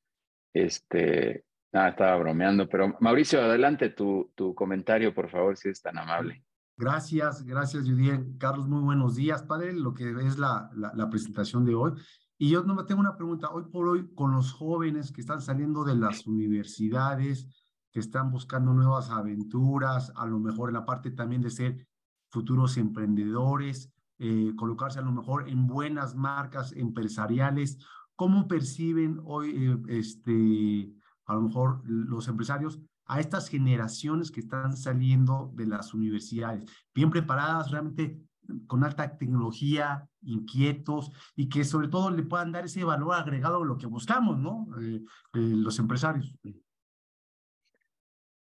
Este, ah, estaba bromeando, pero Mauricio, adelante tu, tu comentario, por favor, si es tan amable. Gracias, gracias, Judiel. Carlos, muy buenos días, padre, lo que es la, la, la presentación de hoy. Y yo no tengo una pregunta, hoy por hoy, con los jóvenes que están saliendo de las universidades, que están buscando nuevas aventuras, a lo mejor en la parte también de ser futuros emprendedores, eh, colocarse a lo mejor en buenas marcas empresariales, ¿cómo perciben hoy eh, este, a lo mejor los empresarios a estas generaciones que están saliendo de las universidades, bien preparadas, realmente con alta tecnología, inquietos y que sobre todo le puedan dar ese valor agregado a lo que buscamos, ¿no? Eh, eh, los empresarios.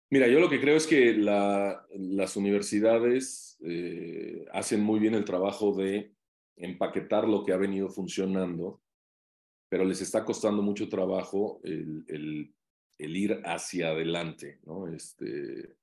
Mira, yo lo que creo es que las universidades eh, hacen muy bien el trabajo de empaquetar lo que ha venido funcionando, pero les está costando mucho trabajo el, el, el ir hacia adelante, ¿no? Este,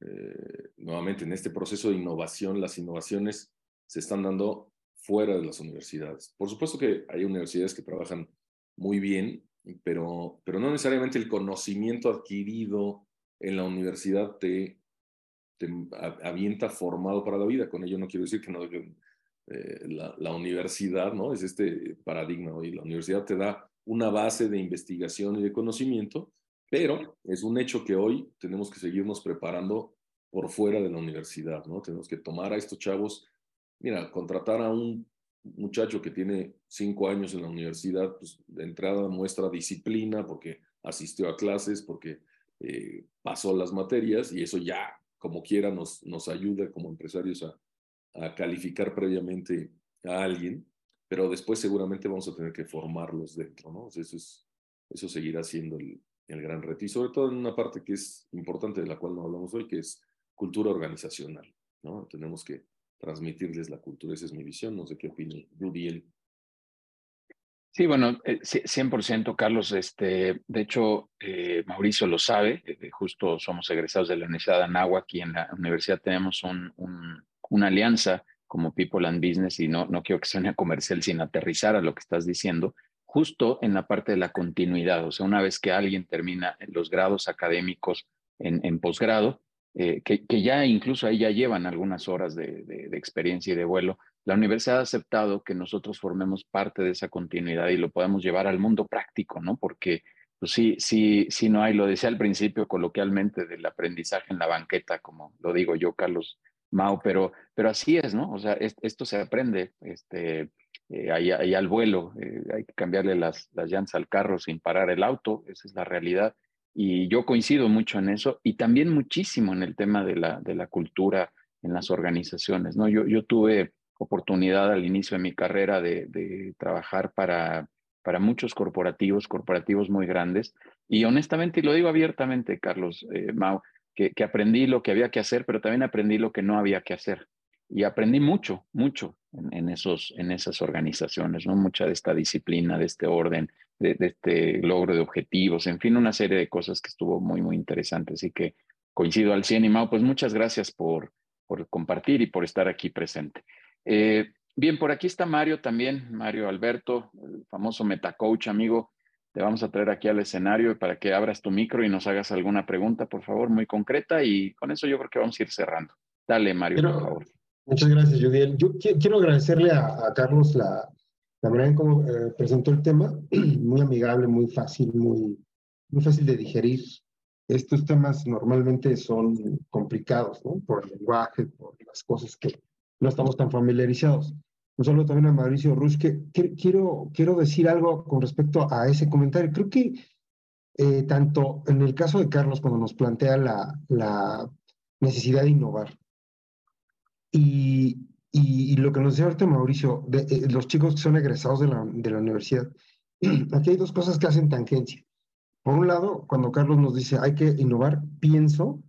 eh, nuevamente, en este proceso de innovación, las innovaciones se están dando fuera de las universidades. Por supuesto que hay universidades que trabajan muy bien, pero, pero no necesariamente el conocimiento adquirido en la universidad te, te avienta formado para la vida. Con ello no quiero decir que no eh, la, la, universidad, ¿no? Es este paradigma hoy. La universidad te da una base de investigación y de conocimiento, pero es un hecho que hoy tenemos que seguirnos preparando por fuera de la universidad, ¿no? Tenemos que tomar a estos chavos, mira, contratar a un muchacho que tiene cinco años en la universidad, pues de entrada muestra disciplina porque asistió a clases, porque eh, pasó las materias y eso ya, como quiera, nos, nos ayuda como empresarios a, calificar previamente a alguien, pero después seguramente vamos a tener que formarlos dentro, ¿no? eso, es, eso seguirá siendo el, el gran reto y sobre todo en una parte que es importante de la cual no hablamos hoy, que es cultura organizacional, ¿no? Tenemos que transmitirles la cultura, esa es mi visión, no sé qué opina Rudiel. Sí, bueno, 100% eh, Carlos. Este, de hecho, eh, Mauricio lo sabe, eh, justo somos egresados de la Universidad de Anáhuac y en la universidad tenemos un, una alianza como People and Business y no, no quiero que suene comercial sin aterrizar a lo que estás diciendo, justo en la parte de la continuidad. O sea, una vez que alguien termina los grados académicos en, en posgrado, que, que, ya incluso ahí ya llevan algunas horas de, experiencia y de vuelo, la universidad ha aceptado que nosotros formemos parte de esa continuidad y lo podemos llevar al mundo práctico, ¿no? Porque pues sí, sí, sí no hay, lo decía al principio coloquialmente del aprendizaje en la banqueta, como lo digo yo, Carlos Mao, pero, pero así es, ¿no? O sea, esto se aprende este, eh, ahí, al vuelo, eh, hay que cambiarle las, llantas al carro sin parar el auto, esa es la realidad. Y yo coincido mucho en eso y también muchísimo en el tema de la, cultura en las organizaciones, ¿no? Yo, tuve oportunidad al inicio de mi carrera de, trabajar para, para muchos corporativos, corporativos muy grandes. Y honestamente, y lo digo abiertamente, Carlos eh, Mau, que, aprendí lo que había que hacer, pero también aprendí lo que no había que hacer. Y aprendí mucho, mucho en, esos, en esas organizaciones, ¿no? Mucha de esta disciplina, de este orden, de, de, este logro de objetivos, en fin, una serie de cosas que estuvo muy, muy interesante. Así que coincido al 100 y Mau, pues muchas gracias por, por compartir y por estar aquí presente. Eh, bien, por aquí está Mario también, Mario Alberto, el famoso metacoach, amigo. Te vamos a traer aquí al escenario para que abras tu micro y nos hagas alguna pregunta, por favor, muy concreta. Y con eso yo creo que vamos a ir cerrando. Dale, Mario, por favor. Muchas gracias, Judiel. Yo quiero agradecerle a, Carlos la, la, manera en cómo eh, presentó el tema, (clears throat) muy amigable, muy fácil, muy, muy fácil de digerir. Estos temas normalmente son complicados, ¿no? Por el lenguaje, por las cosas que, no estamos tan familiarizados. Un saludo también a Mauricio Rush, que, quiero, quiero decir algo con respecto a ese comentario. Creo que eh, tanto en el caso de Carlos, cuando nos plantea la, la necesidad de innovar, y, y, lo que nos decía ahorita Mauricio, eh, los chicos que son egresados de la, de la universidad, (clears throat) aquí hay dos cosas que hacen tangencia. Por un lado, cuando Carlos nos dice hay que innovar, pienso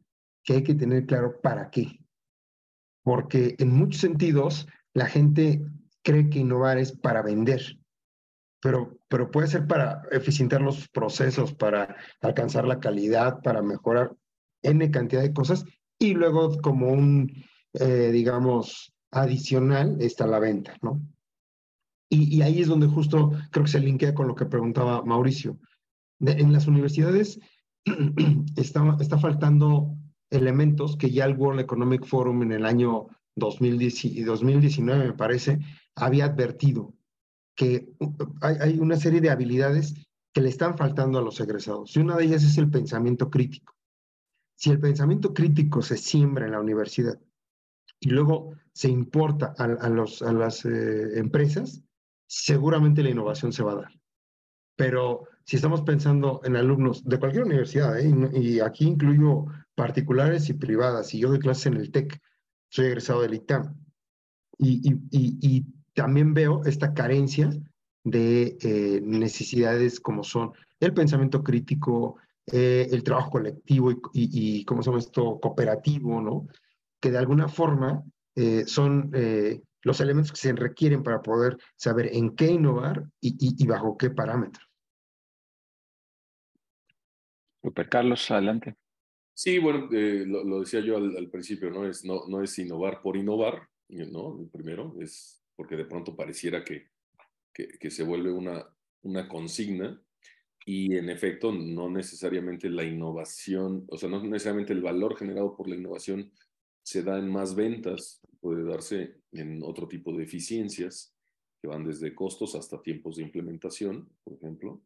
que hay que tener claro para qué porque en muchos sentidos la gente cree que innovar es para vender, pero, pero puede ser para eficientar los procesos, para alcanzar la calidad, para mejorar N cantidad de cosas, y luego como un, eh, digamos, adicional está la venta, ¿no? Y, ahí es donde justo creo que se linkea con lo que preguntaba Mauricio. en las universidades (clears throat) está, está faltando elementos que ya el World Economic Forum en el año 2010, 2019, me parece, había advertido que hay, hay una serie de habilidades que le están faltando a los egresados. Y una de ellas es el pensamiento crítico. Si el pensamiento crítico se siembra en la universidad y luego se importa a, los, a las eh, empresas, seguramente la innovación se va a dar. Pero si estamos pensando en alumnos de cualquier universidad, ¿eh? y, aquí incluyo particulares y privadas, y yo doy clases en el TEC, soy egresado del ITAM, Y, y, también veo esta carencia de eh, necesidades como son el pensamiento crítico, el trabajo colectivo y, y, ¿cómo se llama esto? Cooperativo, ¿no? Que de alguna forma eh, son los elementos que se requieren para poder saber en qué innovar y, bajo qué parámetros. Super Carlos, adelante. Sí, bueno, eh, lo, decía yo al, principio, ¿no? Es, no, no es innovar por innovar, ¿no? primero, es porque de pronto pareciera que, que, se vuelve una, una consigna y en efecto no necesariamente la innovación, o sea, no necesariamente el valor generado por la innovación se da en más ventas, puede darse en otro tipo de eficiencias que van desde costos hasta tiempos de implementación, por ejemplo,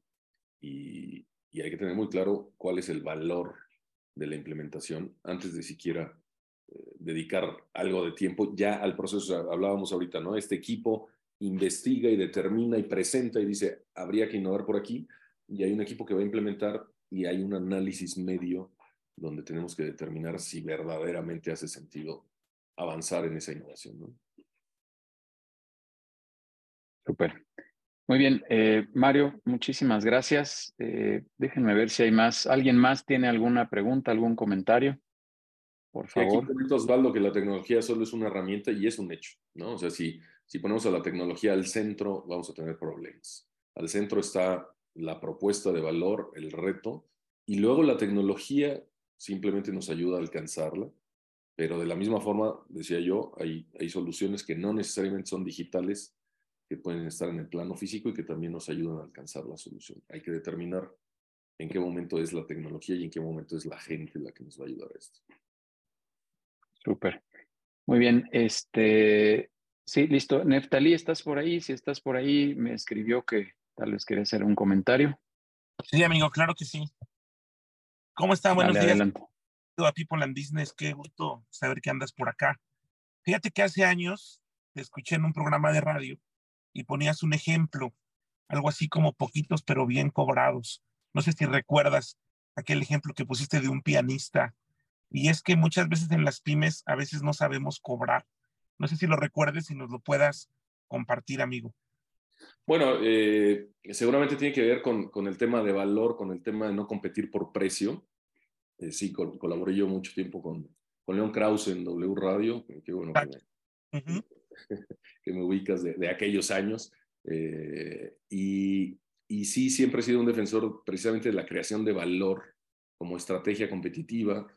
y, y hay que tener muy claro cuál es el valor de la implementación antes de siquiera eh, dedicar algo de tiempo ya al proceso. hablábamos ahorita, ¿no? Este equipo investiga y determina y presenta y dice, habría que innovar por aquí, y hay un equipo que va a implementar y hay un análisis medio donde tenemos que determinar si verdaderamente hace sentido avanzar en esa innovación, ¿no? Súper. Muy bien, eh, Mario, muchísimas gracias. Eh, déjenme ver si hay más. ¿Alguien más tiene alguna pregunta, algún comentario? Por favor. aquí comenta Osvaldo que la tecnología solo es una herramienta y es un hecho, ¿no? O sea, si, si ponemos a la tecnología al centro, vamos a tener problemas. Al centro está la propuesta de valor, el reto, y luego la tecnología simplemente nos ayuda a alcanzarla. Pero de la misma forma, decía yo, hay, hay soluciones que no necesariamente son digitales, que pueden estar en el plano físico y que también nos ayudan a alcanzar la solución. Hay que determinar en qué momento es la tecnología y en qué momento es la gente la que nos va a ayudar a esto. Súper. Muy bien. Este, sí, listo. Neftalí, ¿estás por ahí? Si estás por ahí, me escribió que tal vez quería hacer un comentario. Sí, amigo, claro que sí. ¿Cómo están? Buenos días. Adelante. A People and Business, qué gusto saber que andas por acá. Fíjate que hace años te escuché en un programa de radio y ponías un ejemplo, algo así como poquitos pero bien cobrados. No sé si recuerdas aquel ejemplo que pusiste de un pianista. Y es que muchas veces en las pymes a veces no sabemos cobrar. No sé si lo recuerdes y nos lo puedas compartir, amigo. Bueno, eh, seguramente tiene que ver con, con, el tema de valor, con el tema de no competir por precio. Eh, sí, colaboré yo mucho tiempo con, con León Krause en W Radio, que bueno (laughs) que me ubicas de, aquellos años. Eh, y, y, sí, siempre he sido un defensor precisamente de la creación de valor como estrategia competitiva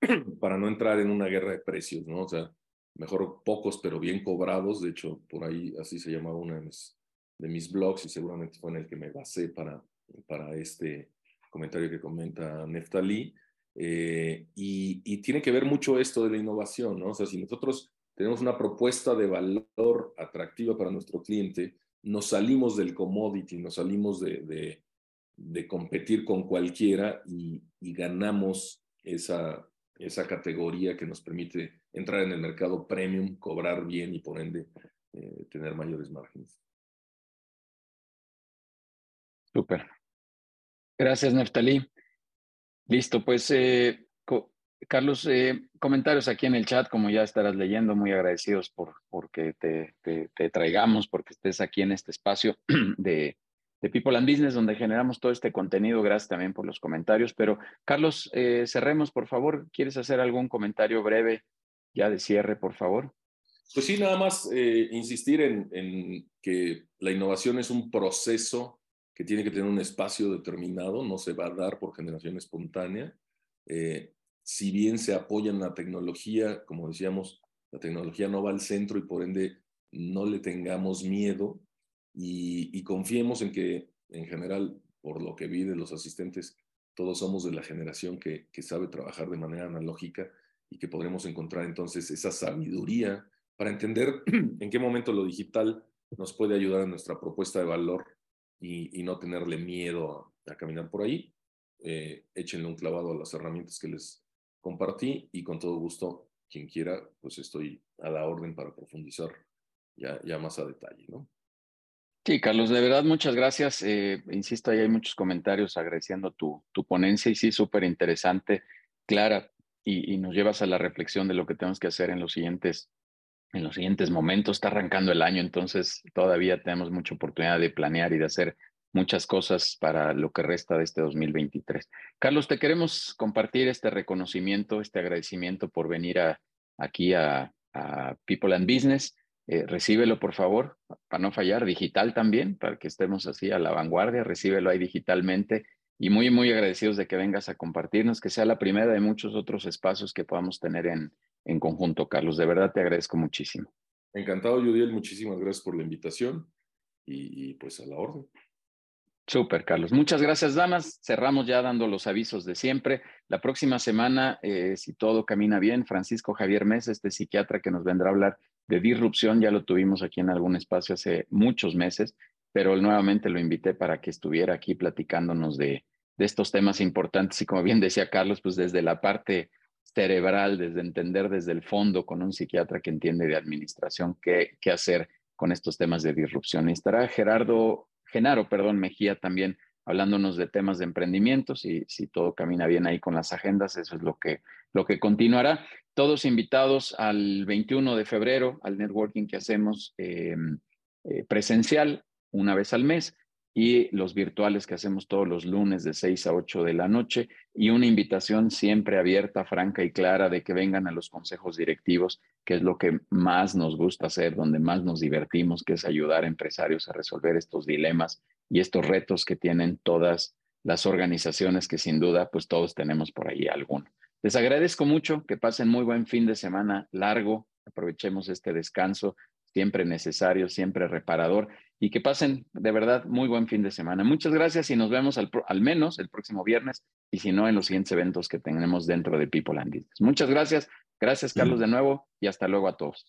(clears throat) para no entrar en una guerra de precios, ¿no? O sea, mejor pocos pero bien cobrados. De hecho, por ahí así se llamaba uno de mis, de mis blogs y seguramente fue en el que me basé para, para este comentario que comenta Neftalí. Eh, y, y, tiene que ver mucho esto de la innovación, ¿no? O sea, si nosotros tenemos una propuesta de valor atractiva para nuestro cliente, nos salimos del commodity, nos salimos de, de, competir con cualquiera y, ganamos esa, esa categoría que nos permite entrar en el mercado premium, cobrar bien y por ende eh, tener mayores márgenes. Súper. Gracias, Neftalí. Listo, pues eh, Carlos, eh, comentarios aquí en el chat, como ya estarás leyendo, muy agradecidos por porque te, te, traigamos, porque estés aquí en este espacio (clears throat) de, de, People and Business, donde generamos todo este contenido. Gracias también por los comentarios. Pero, Carlos, eh, cerremos, por favor. ¿Quieres hacer algún comentario breve ya de cierre, por favor? Pues sí, nada más eh, insistir en, en que la innovación es un proceso que tiene que tener un espacio determinado, no se va a dar por generación espontánea. Eh, si bien se apoya en la tecnología, como decíamos, la tecnología no va al centro y por ende no le tengamos miedo y, confiemos en que en general, por lo que vi de los asistentes, todos somos de la generación que, que sabe trabajar de manera analógica y que podremos encontrar entonces esa sabiduría para entender (clears throat) en qué momento lo digital nos puede ayudar en nuestra propuesta de valor y, no tenerle miedo a, caminar por ahí. Eh, échenle un clavado a las herramientas que les compartí y con todo gusto, quien quiera, pues estoy a la orden para profundizar ya, más a detalle, ¿no? Sí, Carlos, de verdad, muchas gracias. Eh, insisto, ahí hay muchos comentarios agradeciendo tu, tu ponencia y sí, súper interesante, clara, y, y, nos llevas a la reflexión de lo que tenemos que hacer en los siguientes en los siguientes momentos. Está arrancando el año, entonces todavía tenemos mucha oportunidad de planear y de hacer muchas cosas para lo que resta de este 2023. Carlos, te queremos compartir este reconocimiento, este agradecimiento por venir aquí a, People and Business. Eh, recíbelo, por favor, para no fallar, digital también, para que estemos así a la vanguardia, recíbelo ahí digitalmente y muy, muy agradecidos de que vengas a compartirnos, que sea la primera de muchos otros espacios que podamos tener en, en conjunto, Carlos. De verdad te agradezco muchísimo. Encantado, Judiel. Muchísimas gracias por la invitación y, pues a la orden. Súper, Carlos. Muchas gracias, damas. Cerramos ya dando los avisos de siempre. La próxima semana, eh, si todo camina bien, Francisco Javier Mesa, este psiquiatra que nos vendrá a hablar de disrupción, ya lo tuvimos aquí en algún espacio hace muchos meses, pero nuevamente lo invité para que estuviera aquí platicándonos de, estos temas importantes y como bien decía Carlos, pues desde la parte cerebral, desde entender desde el fondo con un psiquiatra que entiende de administración qué, hacer con estos temas de disrupción. Y estará Gerardo, Genaro, perdón, Mejía también hablándonos de temas de emprendimiento, si, si todo camina bien ahí con las agendas, eso es lo que, lo que continuará. Todos invitados al 21 de febrero, al networking que hacemos em, eh, presencial una vez al mes y los virtuales que hacemos todos los lunes de 6 a 8 de la noche y una invitación siempre abierta, franca y clara de que vengan a los consejos directivos, que es lo que más nos gusta hacer, donde más nos divertimos, que es ayudar a empresarios a resolver estos dilemas y estos retos que tienen todas las organizaciones que sin duda pues todos tenemos por ahí alguno. Les agradezco mucho, que pasen muy buen fin de semana largo, aprovechemos este descanso siempre necesario, siempre reparador y que pasen de verdad muy buen fin de semana. Muchas gracias y nos vemos al, al menos el próximo viernes y si no en los siguientes eventos que tenemos dentro de People and Business. Muchas gracias. Gracias Carlos de nuevo y hasta luego a todos.